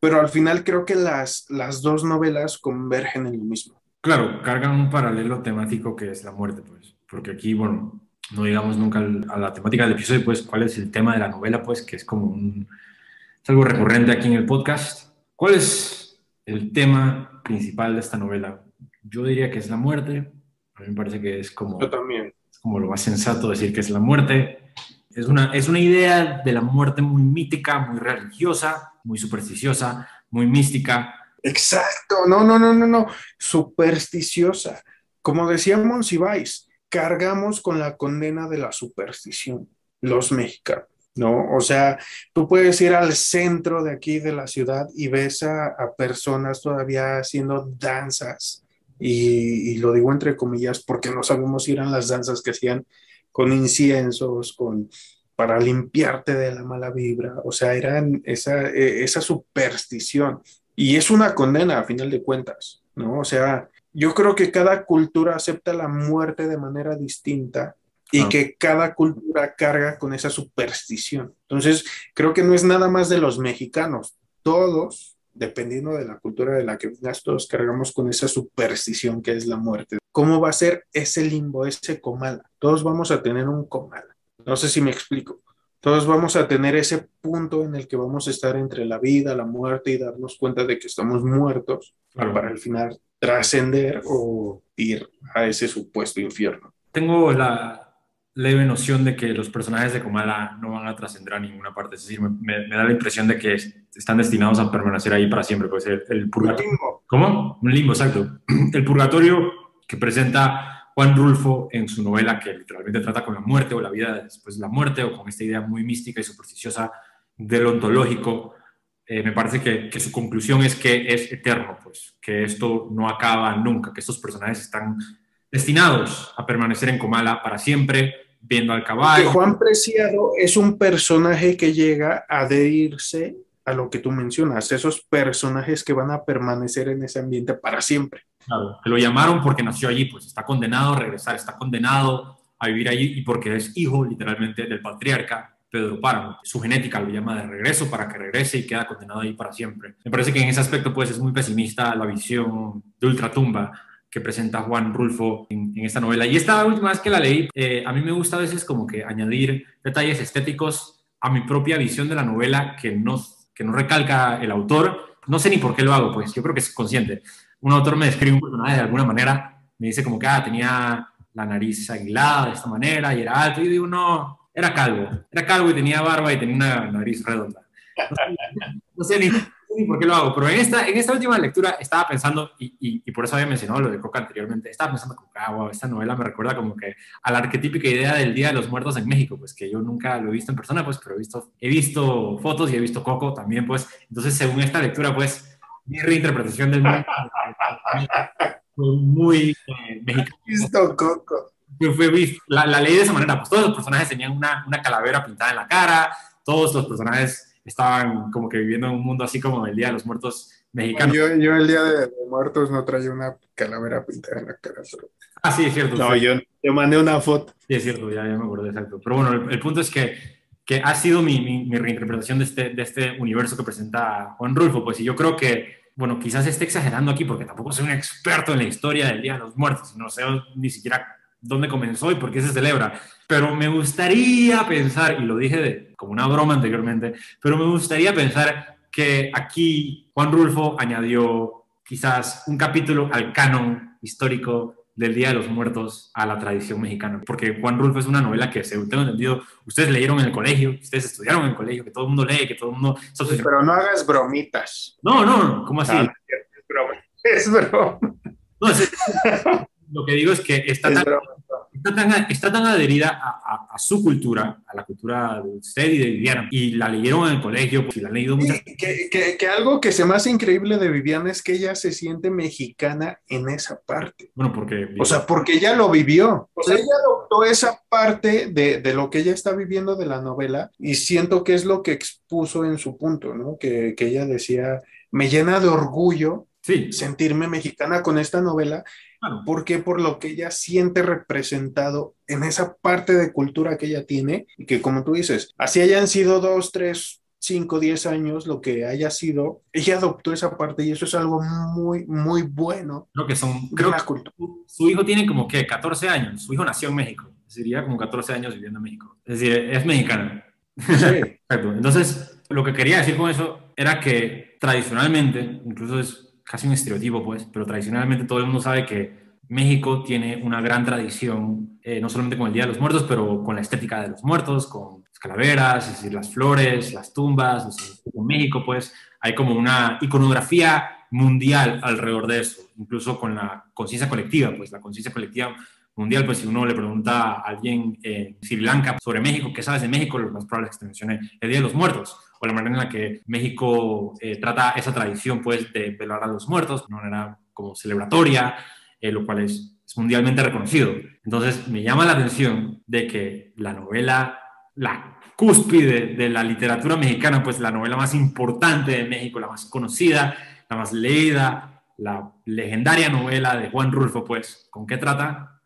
pero al final creo que las, las dos novelas convergen en lo mismo. Claro, cargan un paralelo temático que es la muerte, pues, porque aquí, bueno, no digamos nunca a la temática del episodio, pues, cuál es el tema de la novela, pues, que es como un, es algo recurrente aquí en el podcast. ¿Cuál es el tema principal de esta novela? Yo diría que es la muerte. A mí me parece que es como... Yo también como lo más sensato decir que es la muerte. Es una, es una idea de la muerte muy mítica, muy religiosa, muy supersticiosa, muy mística. Exacto, no, no, no, no, no, supersticiosa. Como decía Monsiváis, cargamos con la condena de la superstición, los mexicanos. ¿no? O sea, tú puedes ir al centro de aquí de la ciudad y ves a, a personas todavía haciendo danzas y, lo digo entre comillas porque no sabemos si eran las danzas que hacían con inciensos, con, para limpiarte de la mala vibra, o sea, eran esa, e, esa superstición. Y es una condena a final de cuentas, ¿no? O sea, yo creo que cada cultura acepta la muerte de manera distinta y ah. que cada cultura carga con esa superstición. Entonces, creo que no es nada más de los mexicanos, todos dependiendo de la cultura de la que vengas, todos cargamos con esa superstición que es la muerte. ¿Cómo va a ser ese limbo, ese comala? Todos vamos a tener un comala. No sé si me explico. Todos vamos a tener ese punto en el que vamos a estar entre la vida, la muerte y darnos cuenta de que estamos muertos para al final trascender o ir a ese supuesto infierno. Tengo la, leve noción de que los personajes de Comala no van a trascender a ninguna parte. Es decir, me, da la impresión de que están destinados a permanecer ahí para siempre. Pues el, purgatorio. ¿Cómo? Un limbo, exacto. El purgatorio que presenta Juan Rulfo en su novela, que literalmente trata con la muerte o la vida después de la muerte, o con esta idea muy mística y supersticiosa del ontológico. Eh, me parece que, que, su conclusión es que es eterno, pues, que esto no acaba nunca, que estos personajes están destinados a permanecer en Comala para siempre, viendo al caballo. Juan Preciado es un personaje que llega a adherirse a lo que tú mencionas, esos personajes que van a permanecer en ese ambiente para siempre. Claro, que lo llamaron porque nació allí, pues está condenado a regresar, está condenado a vivir allí y porque es hijo literalmente del patriarca Pedro Páramo. Su genética lo llama de regreso para que regrese y queda condenado ahí para siempre. Me parece que en ese aspecto pues es muy pesimista la visión de Ultratumba que presenta Juan Rulfo en, esta novela. Y esta última vez que la leí, eh, a mí me gusta a veces como que añadir detalles estéticos a mi propia visión de la novela que no, que no recalca el autor. No sé ni por qué lo hago, pues yo creo que es consciente. Un autor me describe un personaje de alguna manera, me dice como que ah, tenía la nariz aguilada de esta manera y era alto. Y digo, no, era calvo. Era calvo y tenía barba y tenía una nariz redonda. No sé, ni, por qué lo hago, pero en esta, en esta última lectura estaba pensando, y, y, por eso había mencionado lo de Coca anteriormente, estaba pensando como ah, esta novela me recuerda como que a la arquetípica idea del Día de los Muertos en México, pues que yo nunca lo he visto en persona, pues, pero he visto, he visto fotos y he visto Coco también, pues, entonces según esta lectura, pues, mi reinterpretación del mundo fue muy eh, mexicana. Visto Coco. Fue, la, la ley de esa manera, pues todos los personajes tenían una, una calavera pintada en la cara, todos los personajes estaban como que viviendo en un mundo así como el Día de los Muertos mexicano. Yo, yo el día de, de muertos no traía una calavera pintada en la cara. Ah, sí, es cierto. No, sí. yo te mandé una foto. Sí, es cierto, ya, ya me acordé, exacto. Pero bueno, el, el punto es que, que ha sido mi, mi, mi reinterpretación de este, de este universo que presenta Juan Rulfo, pues, y yo creo que, bueno, quizás esté exagerando aquí porque tampoco soy un experto en la historia del Día de los Muertos, no sé ni siquiera dónde comenzó y por qué se celebra, pero me gustaría pensar, y lo dije de- como una broma anteriormente, pero me gustaría pensar que aquí Juan Rulfo añadió quizás un capítulo al canon histórico del Día de los Muertos a la tradición mexicana. Porque Juan Rulfo es una novela que, según tengo entendido, ustedes leyeron en el colegio, ustedes estudiaron en el colegio, que todo el mundo lee, que todo el mundo obsesionado. Pero no hagas bromitas. No, no, no, ¿cómo así? Ah, es broma. Es broma. No, es- lo que digo es que está Es tan, está tan, está tan adherida a, a- a su cultura, a la cultura de usted y de Viviana, y la leyeron en el colegio, y la han leído muchas que, que- que algo que se me hace increíble de Viviana es que ella se siente mexicana en esa parte. Bueno, porque... O sea, porque ella lo vivió. O sea, ella adoptó esa parte de, de lo que ella está viviendo de la novela y siento que es lo que expuso en su punto, ¿no? Que, que ella decía, me llena de orgullo sí, sentirme mexicana con esta novela claro. porque por lo que ella siente representado en esa parte de cultura que ella tiene y que como tú dices, así hayan sido dos, tres, cinco, diez años, lo que haya sido, ella adoptó esa parte y eso es algo muy, muy bueno Creo que son... Creo la cultura. su- hijo tiene como que 14 años, su hijo nació en México, sería como 14 años viviendo en México. Es decir, es mexicana. Sí. Entonces, lo que quería decir con eso era que tradicionalmente, incluso es casi un estereotipo, pues, pero tradicionalmente todo el mundo sabe que México tiene una gran tradición, eh, no solamente con el Día de los Muertos, pero con la estética de los muertos, con las calaveras, es decir, las flores, las tumbas. en México, pues, hay como una iconografía mundial alrededor de eso, incluso con la conciencia colectiva, pues, la conciencia colectiva mundial, pues si uno le pregunta a alguien en Sri Lanka sobre México, ¿qué sabes de México? Lo más probable es que te mencione el Día de los Muertos, o la manera en la que México eh, trata esa tradición, pues, de velar a los muertos, de una manera como celebratoria, eh, lo cual es, es mundialmente reconocido. Entonces, me llama la atención de que la novela, la cúspide de la literatura mexicana, pues la novela más importante de México, la más conocida, la más leída, la legendaria novela de Juan Rulfo, pues, ¿con qué trata?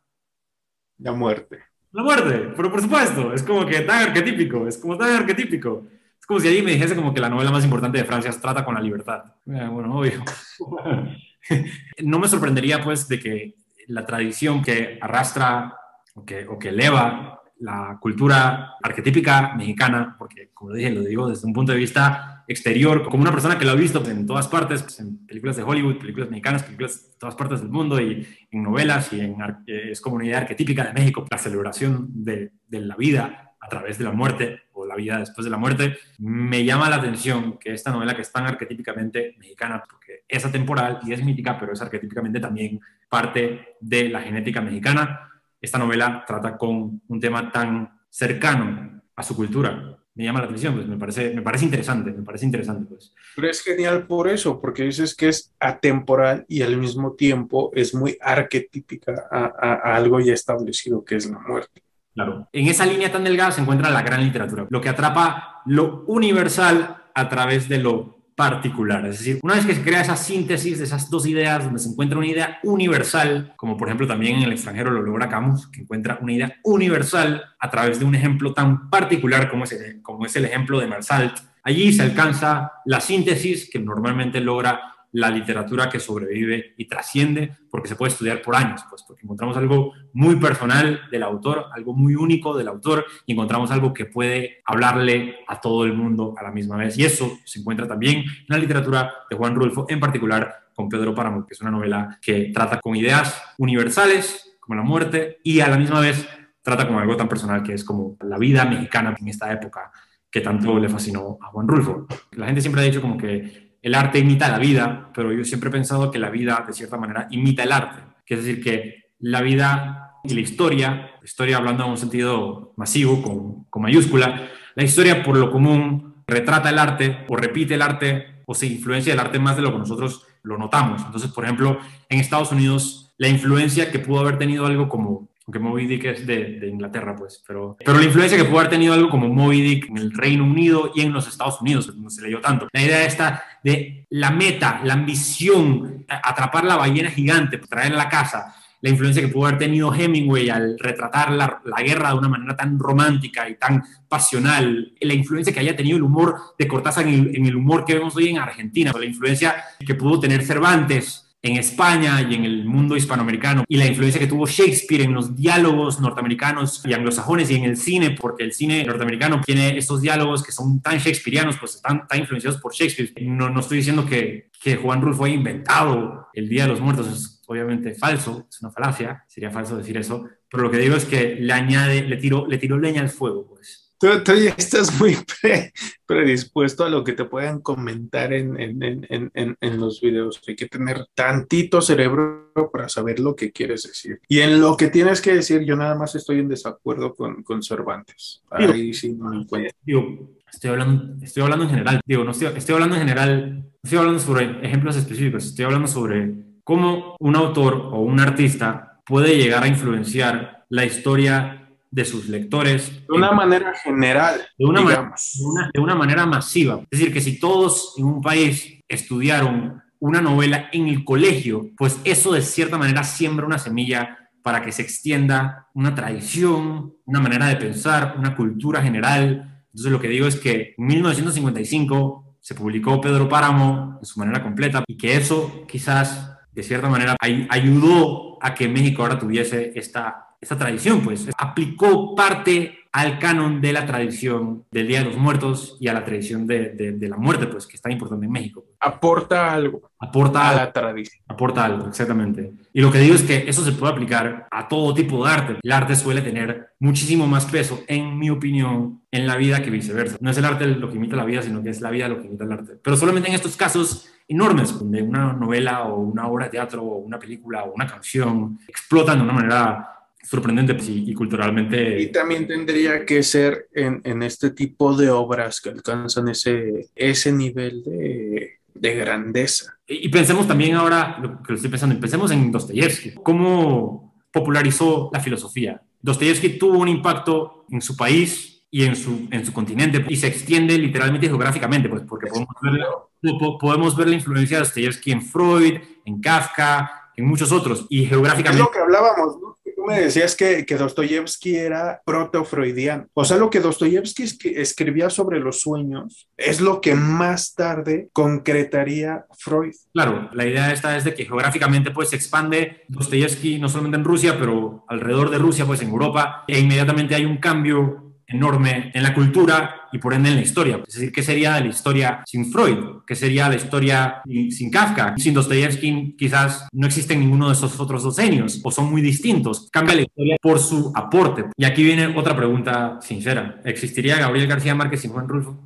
La muerte. La muerte, pero por supuesto, es como que tan arquetípico, es como tan arquetípico. Como si alguien me dijese como que la novela más importante de Francia trata con la libertad. Eh, bueno, obvio. no me sorprendería pues de que la tradición que arrastra o que, o que eleva la cultura arquetípica mexicana, porque como dije, lo digo desde un punto de vista exterior, como una persona que lo ha visto en todas partes, pues, en películas de Hollywood, películas mexicanas, películas de todas partes del mundo y en novelas y en, eh, es idea arquetípica de México, la celebración de, la vida a través de la muerte vida después de la muerte, me llama la atención que esta novela que es tan arquetípicamente mexicana, porque es atemporal y es mítica, pero es arquetípicamente también parte de la genética mexicana, esta novela trata con un tema tan cercano a su cultura. Me llama la atención, pues me parece, me parece interesante, me parece interesante, pues. Pero es genial por eso, porque dices que es atemporal y al mismo tiempo es muy arquetípica a, a- a algo ya establecido que es la muerte. Claro. En esa línea tan delgada se encuentra la gran literatura, lo que atrapa lo universal a través de lo particular. Es decir, una vez que se crea esa síntesis de esas dos ideas, donde se encuentra una idea universal, como por ejemplo también en el extranjero lo logra Camus, que encuentra una idea universal a través de un ejemplo tan particular como es el, como es el ejemplo de Marsalt, allí se alcanza la síntesis que normalmente logra la literatura que sobrevive y trasciende, porque se puede estudiar por años, pues porque encontramos algo muy personal del autor, algo muy único del autor, y encontramos algo que puede hablarle a todo el mundo a la misma vez. Y eso se encuentra también en la literatura de Juan Rulfo, en particular con Pedro Páramo, que es una novela que trata con ideas universales, como la muerte, y a la misma vez trata con algo tan personal que es como la vida mexicana en esta época que tanto le fascinó a Juan Rulfo. La gente siempre ha dicho como que el arte imita la vida, pero yo siempre he pensado que la vida, de cierta manera, imita el arte. Es decir, que la vida y la historia, historia hablando en un sentido masivo, con, con mayúscula, la historia por lo común retrata el arte o repite el arte o se influencia del arte más de lo que nosotros lo notamos. Entonces, por ejemplo, en Estados Unidos, la influencia que pudo haber tenido algo como aunque Moby Dick es de, de, Inglaterra, pues, pero, pero la influencia que pudo haber tenido algo como Moby Dick en el Reino Unido y en los Estados Unidos, no se leyó tanto. La idea esta de la meta, la ambición, atrapar la ballena gigante, traerla a la casa, la influencia que pudo haber tenido Hemingway al retratar la, la, guerra de una manera tan romántica y tan pasional, la influencia que haya tenido el humor de Cortázar en el, en el humor que vemos hoy en Argentina, la influencia que pudo tener Cervantes en España y en el mundo hispanoamericano y la influencia que tuvo Shakespeare en los diálogos norteamericanos y anglosajones y en el cine, porque el cine norteamericano tiene estos diálogos que son tan shakespearianos, pues están tan influenciados por Shakespeare. No, no estoy diciendo que, que Juan Rulfo haya inventado el Día de los Muertos, es obviamente falso, es una falacia, sería falso decir eso, pero lo que digo es que le añade, le tiró, le tiró leña al fuego, pues. Tú, tú, ya estás muy pre, predispuesto a lo que te puedan comentar en, en, en, en, los videos. Hay que tener tantito cerebro para saber lo que quieres decir. Y en lo que tienes que decir, yo nada más estoy en desacuerdo con, con Cervantes. Ahí sí no me encuentro. Digo, estoy hablando, estoy hablando en general. Digo, no estoy, estoy hablando en general, estoy hablando sobre ejemplos específicos. Estoy hablando sobre cómo un autor o un artista puede llegar a influenciar la historia de sus lectores. De una manera general, de una, digamos. de, una, de una manera masiva. Es decir, que si todos en un país estudiaron una novela en el colegio, pues eso de cierta manera siembra una semilla para que se extienda una tradición, una manera de pensar, una cultura general. Entonces lo que digo es que en 1955 se publicó Pedro Páramo en su manera completa y que eso quizás de cierta manera ayudó a que México ahora tuviese esta esta tradición, pues aplicó parte al canon de la tradición del Día de los Muertos y a la tradición de, de, la muerte, pues que es tan importante en México. Aporta algo. Aporta a la tradición. Aporta algo, exactamente. Y lo que digo es que eso se puede aplicar a todo tipo de arte. El arte suele tener muchísimo más peso, en mi opinión, en la vida que viceversa. No es el arte lo que imita la vida, sino que es la vida lo que imita el arte. Pero solamente en estos casos enormes, donde una novela o una obra de teatro o una película o una canción explotan de una manera sorprendente pues, y, culturalmente. Y también tendría que ser en, en, este tipo de obras que alcanzan ese, ese nivel de, de grandeza. Y, y, pensemos también ahora, lo que lo estoy pensando, pensemos en Dostoyevsky, cómo popularizó la filosofía. Dostoyevsky tuvo un impacto en su país y en su, en su continente y se extiende literalmente geográficamente, pues porque podemos ver, podemos ver la influencia de Dostoyevsky en Freud, en Kafka, en muchos otros, y geográficamente... Es lo que hablábamos, ¿no? Me decías que, que Dostoyevsky era proto-freudiano. O sea, lo que Dostoyevsky escribía sobre los sueños es lo que más tarde concretaría Freud. Claro, la idea esta es de que geográficamente pues se expande Dostoyevsky no solamente en Rusia, pero alrededor de Rusia, pues en Europa, e inmediatamente hay un cambio enorme en la cultura y por ende en la historia. Es decir, ¿qué sería la historia sin Freud? ¿Qué sería la historia sin Kafka? Sin Dostoyevsky quizás no existen ninguno de esos otros dos genios o son muy distintos. Cambia la historia por su aporte. Y aquí viene otra pregunta sincera. ¿Existiría Gabriel García Márquez sin Juan Rulfo?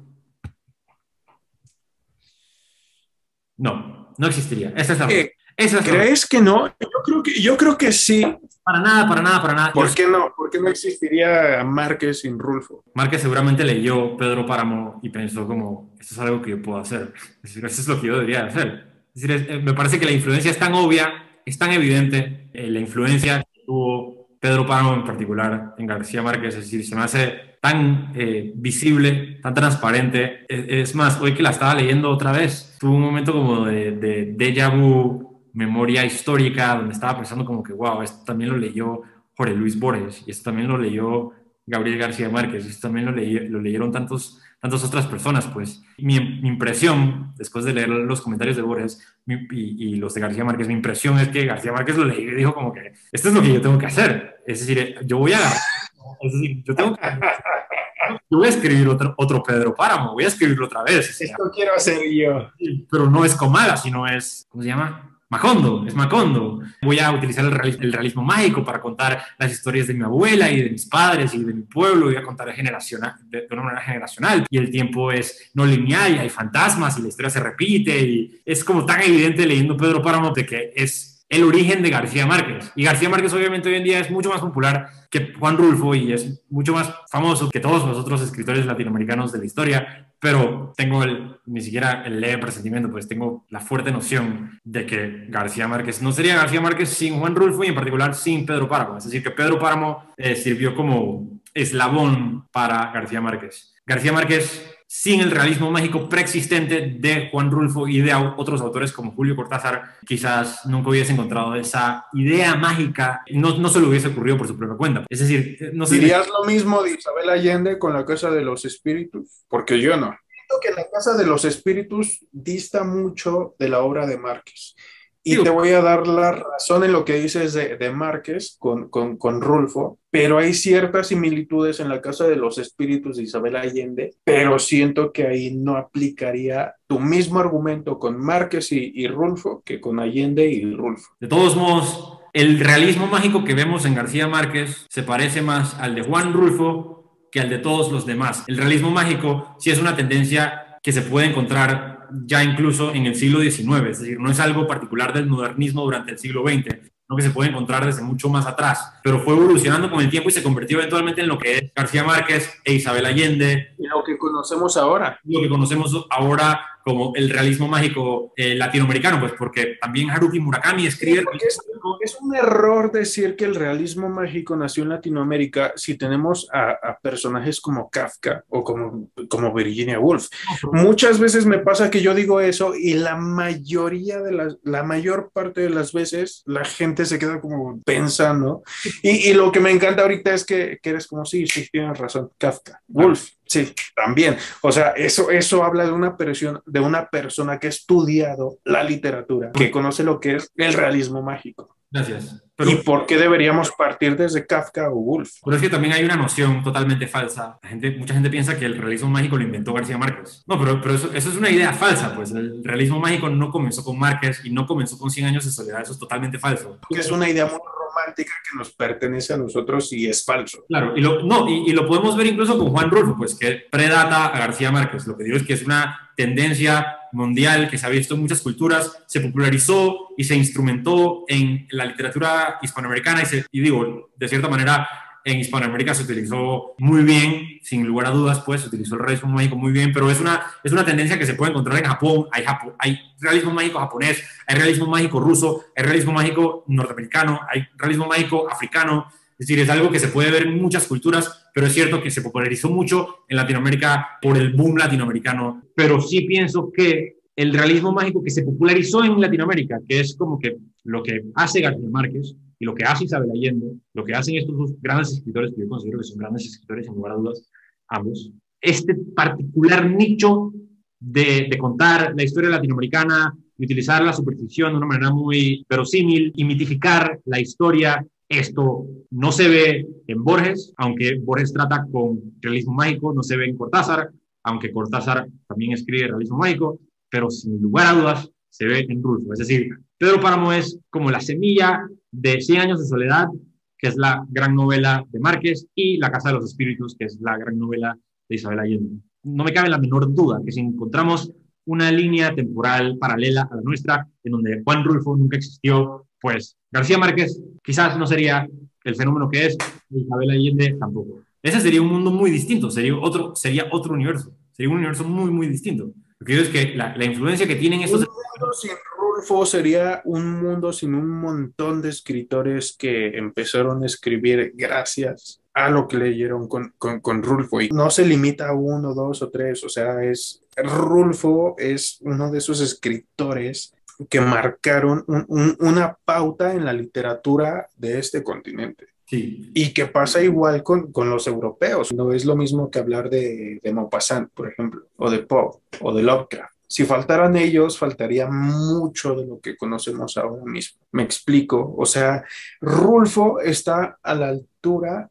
No, no existiría. Esa es la... ¿Crees que no? Yo creo que, yo creo que sí. Para nada, para nada, para nada. ¿Por qué no? ¿Por qué no existiría Márquez sin Rulfo? Márquez seguramente leyó Pedro Páramo y pensó como, esto es algo que yo puedo hacer. Es decir, eso es lo que yo debería hacer. Es decir, eh, me parece que la influencia es tan obvia, es tan evidente, eh, la influencia que tuvo Pedro Páramo en particular en García Márquez, es decir, se me hace tan eh, visible, tan transparente. Es, más, hoy que la estaba leyendo otra vez, tuve un momento como de, de déjà vu memoria histórica donde estaba pensando como que, wow, esto también lo leyó Jorge Luis Borges y esto también lo leyó Gabriel García Márquez, y esto también lo, lo leyeron tantos, tantas otras personas, pues. Mi, mi, impresión, después de leer los comentarios de Borges y, y, los de García Márquez, mi impresión es que García Márquez lo leyó y dijo como que, esto es lo que yo tengo que hacer. Es decir, yo voy a... Es decir, yo tengo que... Yo voy a escribir otro, otro Pedro Páramo, voy a escribirlo otra vez. Esto quiero hacer yo. Pero no es Comala, sino es, ¿cómo se llama? Macondo, es Macondo. Voy a utilizar el realismo, mágico para contar las historias de mi abuela y de mis padres y de mi pueblo. Voy a contar generacional, de, una manera generacional. Y el tiempo es no lineal y hay fantasmas y la historia se repite. Y es como tan evidente leyendo Pedro Páramo de que es el origen de García Márquez. Y García Márquez obviamente hoy en día es mucho más popular que Juan Rulfo y es mucho más famoso que todos los otros escritores latinoamericanos de la historia, pero tengo el, ni siquiera el leve presentimiento, pues tengo la fuerte noción de que García Márquez no sería García Márquez sin Juan Rulfo y en particular sin Pedro Páramo. Es decir, que Pedro Páramo eh, sirvió como eslabón para García Márquez. García Márquez sin el realismo mágico preexistente de Juan Rulfo y de otros autores como Julio Cortázar, quizás nunca hubiese encontrado esa idea mágica, no, no se le hubiese ocurrido por su propia cuenta. Es decir, no sé... ¿Dirías lo mismo de Isabel Allende con la Casa de los Espíritus? Porque yo no. Siento que la Casa de los Espíritus dista mucho de la obra de Márquez. Y te voy a dar la razón en lo que dices de, de Márquez con, con, con, Rulfo, pero hay ciertas similitudes en la Casa de los Espíritus de Isabel Allende, pero siento que ahí no aplicaría tu mismo argumento con Márquez y, y Rulfo que con Allende y Rulfo. De todos modos, el realismo mágico que vemos en García Márquez se parece más al de Juan Rulfo que al de todos los demás. El realismo mágico sí es una tendencia que se puede encontrar ya incluso en el siglo XIX, es decir, no es algo particular del modernismo durante el siglo XX, no que se puede encontrar desde mucho más atrás, pero fue evolucionando con el tiempo y se convirtió eventualmente en lo que es García Márquez e Isabel Allende. Y lo que conocemos ahora. Lo que conocemos ahora como el realismo mágico eh, latinoamericano, pues porque también Haruki Murakami escribe... es, es, un error decir que el realismo mágico nació en Latinoamérica si tenemos a, a personajes como Kafka o como, como Virginia Woolf. Muchas veces me pasa que yo digo eso y la mayoría de las, la mayor parte de las veces la gente se queda como pensando. Y, y lo que me encanta ahorita es que, que eres como, sí, sí, tienes razón, Kafka, Woolf. Sí, también. O sea, eso, eso habla de una, persona, de una persona que ha estudiado la literatura, que conoce lo que es el realismo mágico. Gracias. Pero, ¿Y por qué deberíamos partir desde Kafka o Woolf? Pero es que también hay una noción totalmente falsa. La gente, mucha gente piensa que el realismo mágico lo inventó García Márquez. No, pero, pero eso, eso, es una idea falsa. Pues el realismo mágico no comenzó con Márquez y no comenzó con 100 años de soledad. Eso es totalmente falso. Es una idea muy romántica que nos pertenece a nosotros y es falso. Claro, y lo, no, y, y lo podemos ver incluso con Juan Rulfo, pues que predata a García Márquez. Lo que digo es que es una tendencia mundial que se ha visto en muchas culturas, se popularizó y se instrumentó en la literatura hispanoamericana y, se, y digo, de cierta manera, en Hispanoamérica se utilizó muy bien, sin lugar a dudas, pues se utilizó el realismo mágico muy bien, pero es una, es una tendencia que se puede encontrar en Japón. Hay, Japón, hay realismo mágico japonés, hay realismo mágico ruso, hay realismo mágico norteamericano, hay realismo mágico africano. Es decir, es algo que se puede ver en muchas culturas, pero es cierto que se popularizó mucho en Latinoamérica por el boom latinoamericano. Pero sí pienso que el realismo mágico que se popularizó en Latinoamérica, que es como que lo que hace García Márquez y lo que hace Isabel Allende, lo que hacen estos dos grandes escritores, que yo considero que son grandes escritores, sin lugar a dudas, ambos, este particular nicho de, contar la historia latinoamericana y utilizar la superstición de una manera muy verosímil y mitificar la historia esto no se ve en Borges, aunque Borges trata con realismo mágico, no se ve en Cortázar, aunque Cortázar también escribe realismo mágico, pero sin lugar a dudas se ve en Rulfo. Es decir, Pedro Páramo es como la semilla de 100 años de soledad, que es la gran novela de Márquez, y La Casa de los Espíritus, que es la gran novela de Isabel Allende. No me cabe la menor duda que si encontramos una línea temporal paralela a la nuestra, en donde Juan Rulfo nunca existió, pues García Márquez quizás no sería el fenómeno que es, Isabel Allende tampoco. Ese sería un mundo muy distinto, sería otro, sería otro universo, sería un universo muy, muy distinto. Lo que digo es que la, la influencia que tienen estos... Un mundo sin Rulfo sería un mundo sin un montón de escritores que empezaron a escribir gracias a lo que leyeron con, con, con, Rulfo. Y no se limita a uno, dos o tres, o sea, es Rulfo es uno de esos escritores que marcaron un, un, una pauta en la literatura de este continente. Sí. Y que pasa igual con, con, los europeos. No es lo mismo que hablar de, de Maupassant, por ejemplo, o de Poe, o de Lovecraft. Si faltaran ellos, faltaría mucho de lo que conocemos ahora mismo. Me explico. O sea, Rulfo está a la altura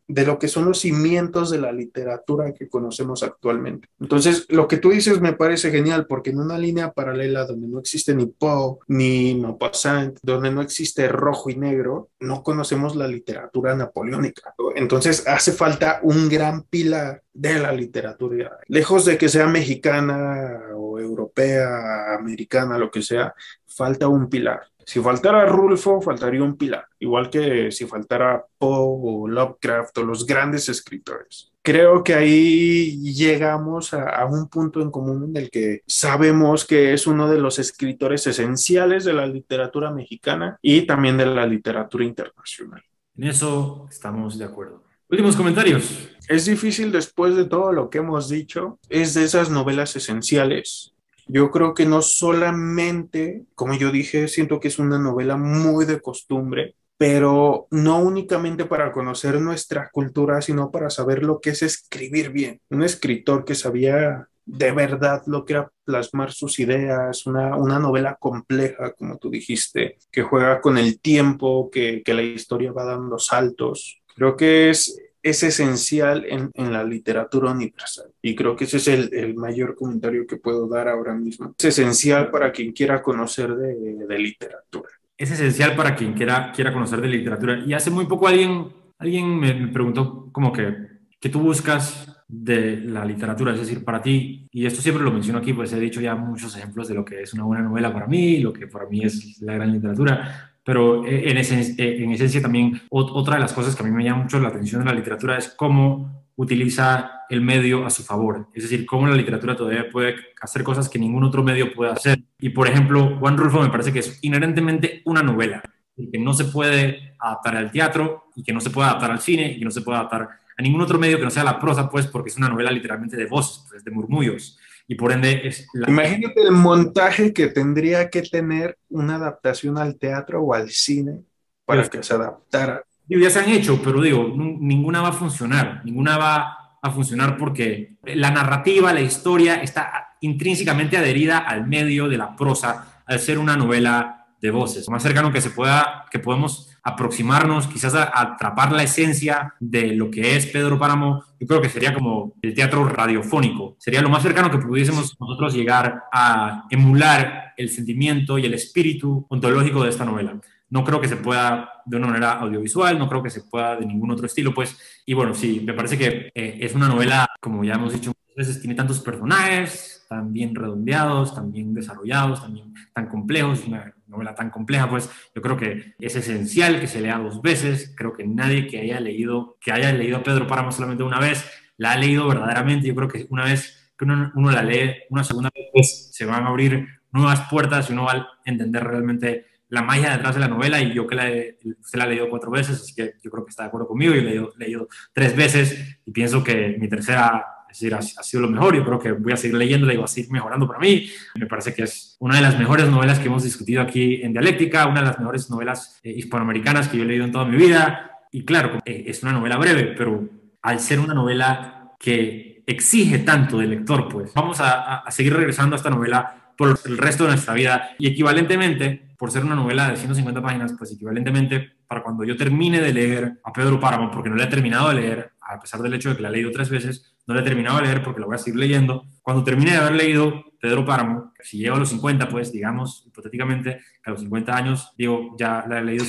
de lo que son los cimientos de la literatura que conocemos actualmente. Entonces, lo que tú dices me parece genial porque en una línea paralela donde no existe ni Poe ni Maupassant, donde no existe rojo y negro, no conocemos la literatura napoleónica. Entonces, hace falta un gran pilar de la literatura, lejos de que sea mexicana o europea americana, lo que sea, falta un pilar. Si faltara Rulfo, faltaría un pilar, igual que si faltara Poe o Lovecraft o los grandes escritores. Creo que ahí llegamos a, a, un punto en común en el que sabemos que es uno de los escritores esenciales de la literatura mexicana y también de la literatura internacional. En eso estamos de acuerdo. Últimos comentarios. Es difícil después de todo lo que hemos dicho. Es de esas novelas esenciales yo creo que no solamente, como yo dije, siento que es una novela muy de costumbre, pero no únicamente para conocer nuestra cultura, sino para saber lo que es escribir bien. Un escritor que sabía de verdad lo que era plasmar sus ideas, una, una novela compleja, como tú dijiste, que juega con el tiempo, que, que la historia va dando saltos. Creo que es es esencial en, en, la literatura universal. Y creo que ese es el, el, mayor comentario que puedo dar ahora mismo. Es esencial para quien quiera conocer de, de, literatura. Es esencial para quien quiera, quiera conocer de literatura. Y hace muy poco alguien, alguien me, preguntó como que, ¿qué tú buscas de la literatura? Es decir, para ti, y esto siempre lo menciono aquí, pues he dicho ya muchos ejemplos de lo que es una buena novela para mí, lo que para mí es la gran literatura, pero eh, eh, en esencia también otra de las cosas que a mí me llama mucho la atención de la literatura es cómo utiliza el medio a su favor. Es decir, cómo la literatura todavía puede hacer cosas que ningún otro medio puede hacer. Y por ejemplo, Juan Rulfo me parece que es inherentemente una novela, que no se puede adaptar al teatro y que no se puede adaptar al cine y que no se puede adaptar a ningún otro medio que no sea la prosa, pues porque es una novela literalmente de voces, pues, de murmullos y por ende es... La... Imagínate el montaje que tendría que tener una adaptación al teatro o al cine para que se adaptara. Ya se han hecho, pero digo, ninguna va a funcionar, ninguna va a funcionar porque la narrativa, la historia está intrínsecamente adherida al medio de la prosa, al ser una novela de voces. Lo más cercano que se pueda, que podemos aproximarnos, quizás a, atrapar la esencia de lo que es Pedro Páramo, yo creo que sería como el teatro radiofónico. Sería lo más cercano que pudiésemos nosotros llegar a emular el sentimiento y el espíritu ontológico de esta novela. No creo que se pueda de una manera audiovisual, no creo que se pueda de ningún otro estilo, pues. Y bueno, sí, me parece que eh, es una novela, como ya hemos dicho muchas veces, tiene tantos personajes, tan bien redondeados, tan bien desarrollados, también tan complejos, novela tan compleja, pues yo creo que es esencial que se lea dos veces. Creo que nadie que haya leído, que haya leído a Pedro Páramo solamente una vez, la ha leído verdaderamente. Yo creo que una vez que uno, uno la lee una segunda vez, pues, se van a abrir nuevas puertas y uno va a entender realmente la magia detrás de la novela y yo que la he, usted la ha leído cuatro veces, así que yo creo que está de acuerdo conmigo, yo he leído, leído tres veces y pienso que mi tercera es decir, ha, ha, sido lo mejor. Yo creo que voy a seguir leyéndola y va a seguir mejorando para mí. Me parece que es una de las mejores novelas que hemos discutido aquí en Dialéctica, una de las mejores novelas eh, hispanoamericanas que yo he leído en toda mi vida. Y claro, eh, es una novela breve, pero al ser una novela que exige tanto del lector, pues vamos a, a seguir regresando a esta novela por el resto de nuestra vida. Y equivalentemente, por ser una novela de 150 páginas, pues equivalentemente, para cuando yo termine de leer a Pedro Páramo, porque no la he terminado de leer, a pesar del hecho de que la he leído tres veces, no la he terminado de leer porque la voy a seguir leyendo. Cuando termine de haber leído Pedro Páramo, si llego a los 50, pues digamos, hipotéticamente, que a los 50 años, digo, ya la he leído.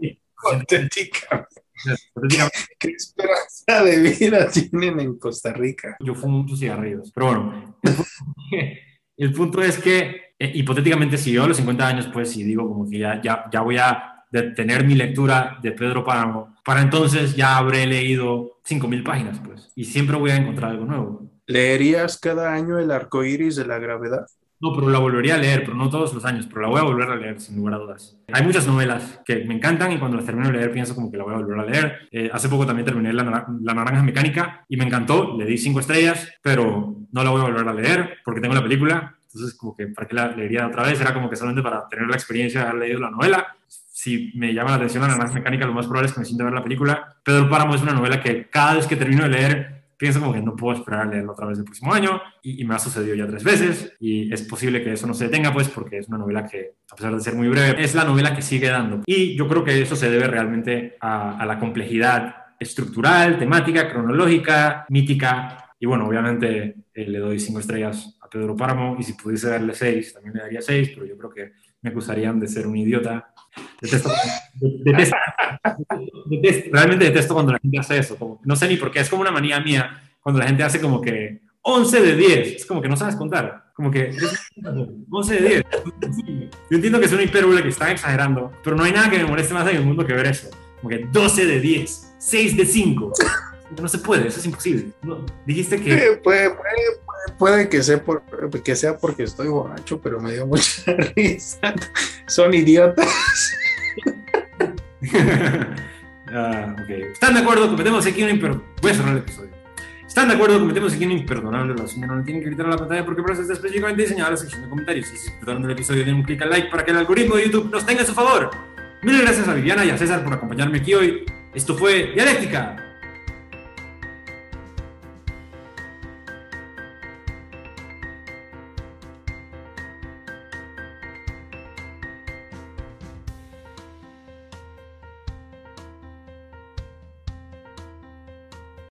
Hipotéticamente. ¿Qué esperanza de vida tienen en Costa Rica? Yo fumo muchos cigarrillos. Pero bueno, el punto es que, eh, hipotéticamente, si yo a los 50 años, pues si digo como que ya, ya, ya voy a tener mi lectura de Pedro Páramo, para entonces ya habré leído 5.000 páginas, pues, y siempre voy a encontrar algo nuevo. ¿Leerías cada año el arco iris de la gravedad? No, pero la volvería a leer, pero no todos los años, pero la voy a volver a leer sin lugar a dudas. Hay muchas novelas que me encantan y cuando las termino de leer pienso como que la voy a volver a leer. Eh, hace poco también terminé la, la, Naranja Mecánica y me encantó, le di cinco estrellas, pero no la voy a volver a leer porque tengo la película. Entonces, como que para qué la leería otra vez, era como que solamente para tener la experiencia de haber leído la novela. Si me llama la atención la Naranja Mecánica, lo más probable es que me sienta ver la película. Pedro Páramo es una novela que cada vez que termino de leer pienso como que no puedo esperar a leerlo otra vez el próximo año y, y, me ha sucedido ya tres veces y es posible que eso no se detenga pues porque es una novela que a pesar de ser muy breve es la novela que sigue dando. Y yo creo que eso se debe realmente a, a la complejidad estructural, temática, cronológica, mítica y bueno, obviamente eh, le doy cinco estrellas a Pedro Páramo y si pudiese darle seis también le daría seis, pero yo creo que me acusarían de ser un idiota Detesto, detesto, detesto, realmente detesto cuando la gente hace eso. Como, no sé ni por qué, es como una manía mía cuando la gente hace como que 11 de 10, es como que no sabes contar. Como que 11 de 10. Yo entiendo que es una hipérbole que están exagerando, pero no hay nada que me moleste más en el mundo que ver eso. Como que 12 de 10, 6 de 5. No se puede, eso es imposible. No, dijiste que... Eh, Puede, puede- puede que, sea por- que sea porque estoy borracho, pero me dio mucha risa. Son idiotas. Ah, ok. ¿Están de acuerdo? Cometemos aquí un imperdonable. Voy a cerrar el episodio. ¿Están de acuerdo? Cometemos aquí un imperdonable razón. No tienen que gritar a la pantalla porque para eso está específicamente diseñada la sección de comentarios. Y si disfrutaron del episodio, den un clic al like para que el algoritmo de YouTube nos tenga a su favor. Mil gracias a Viviana y a César por acompañarme aquí hoy. Esto fue Dialéctica.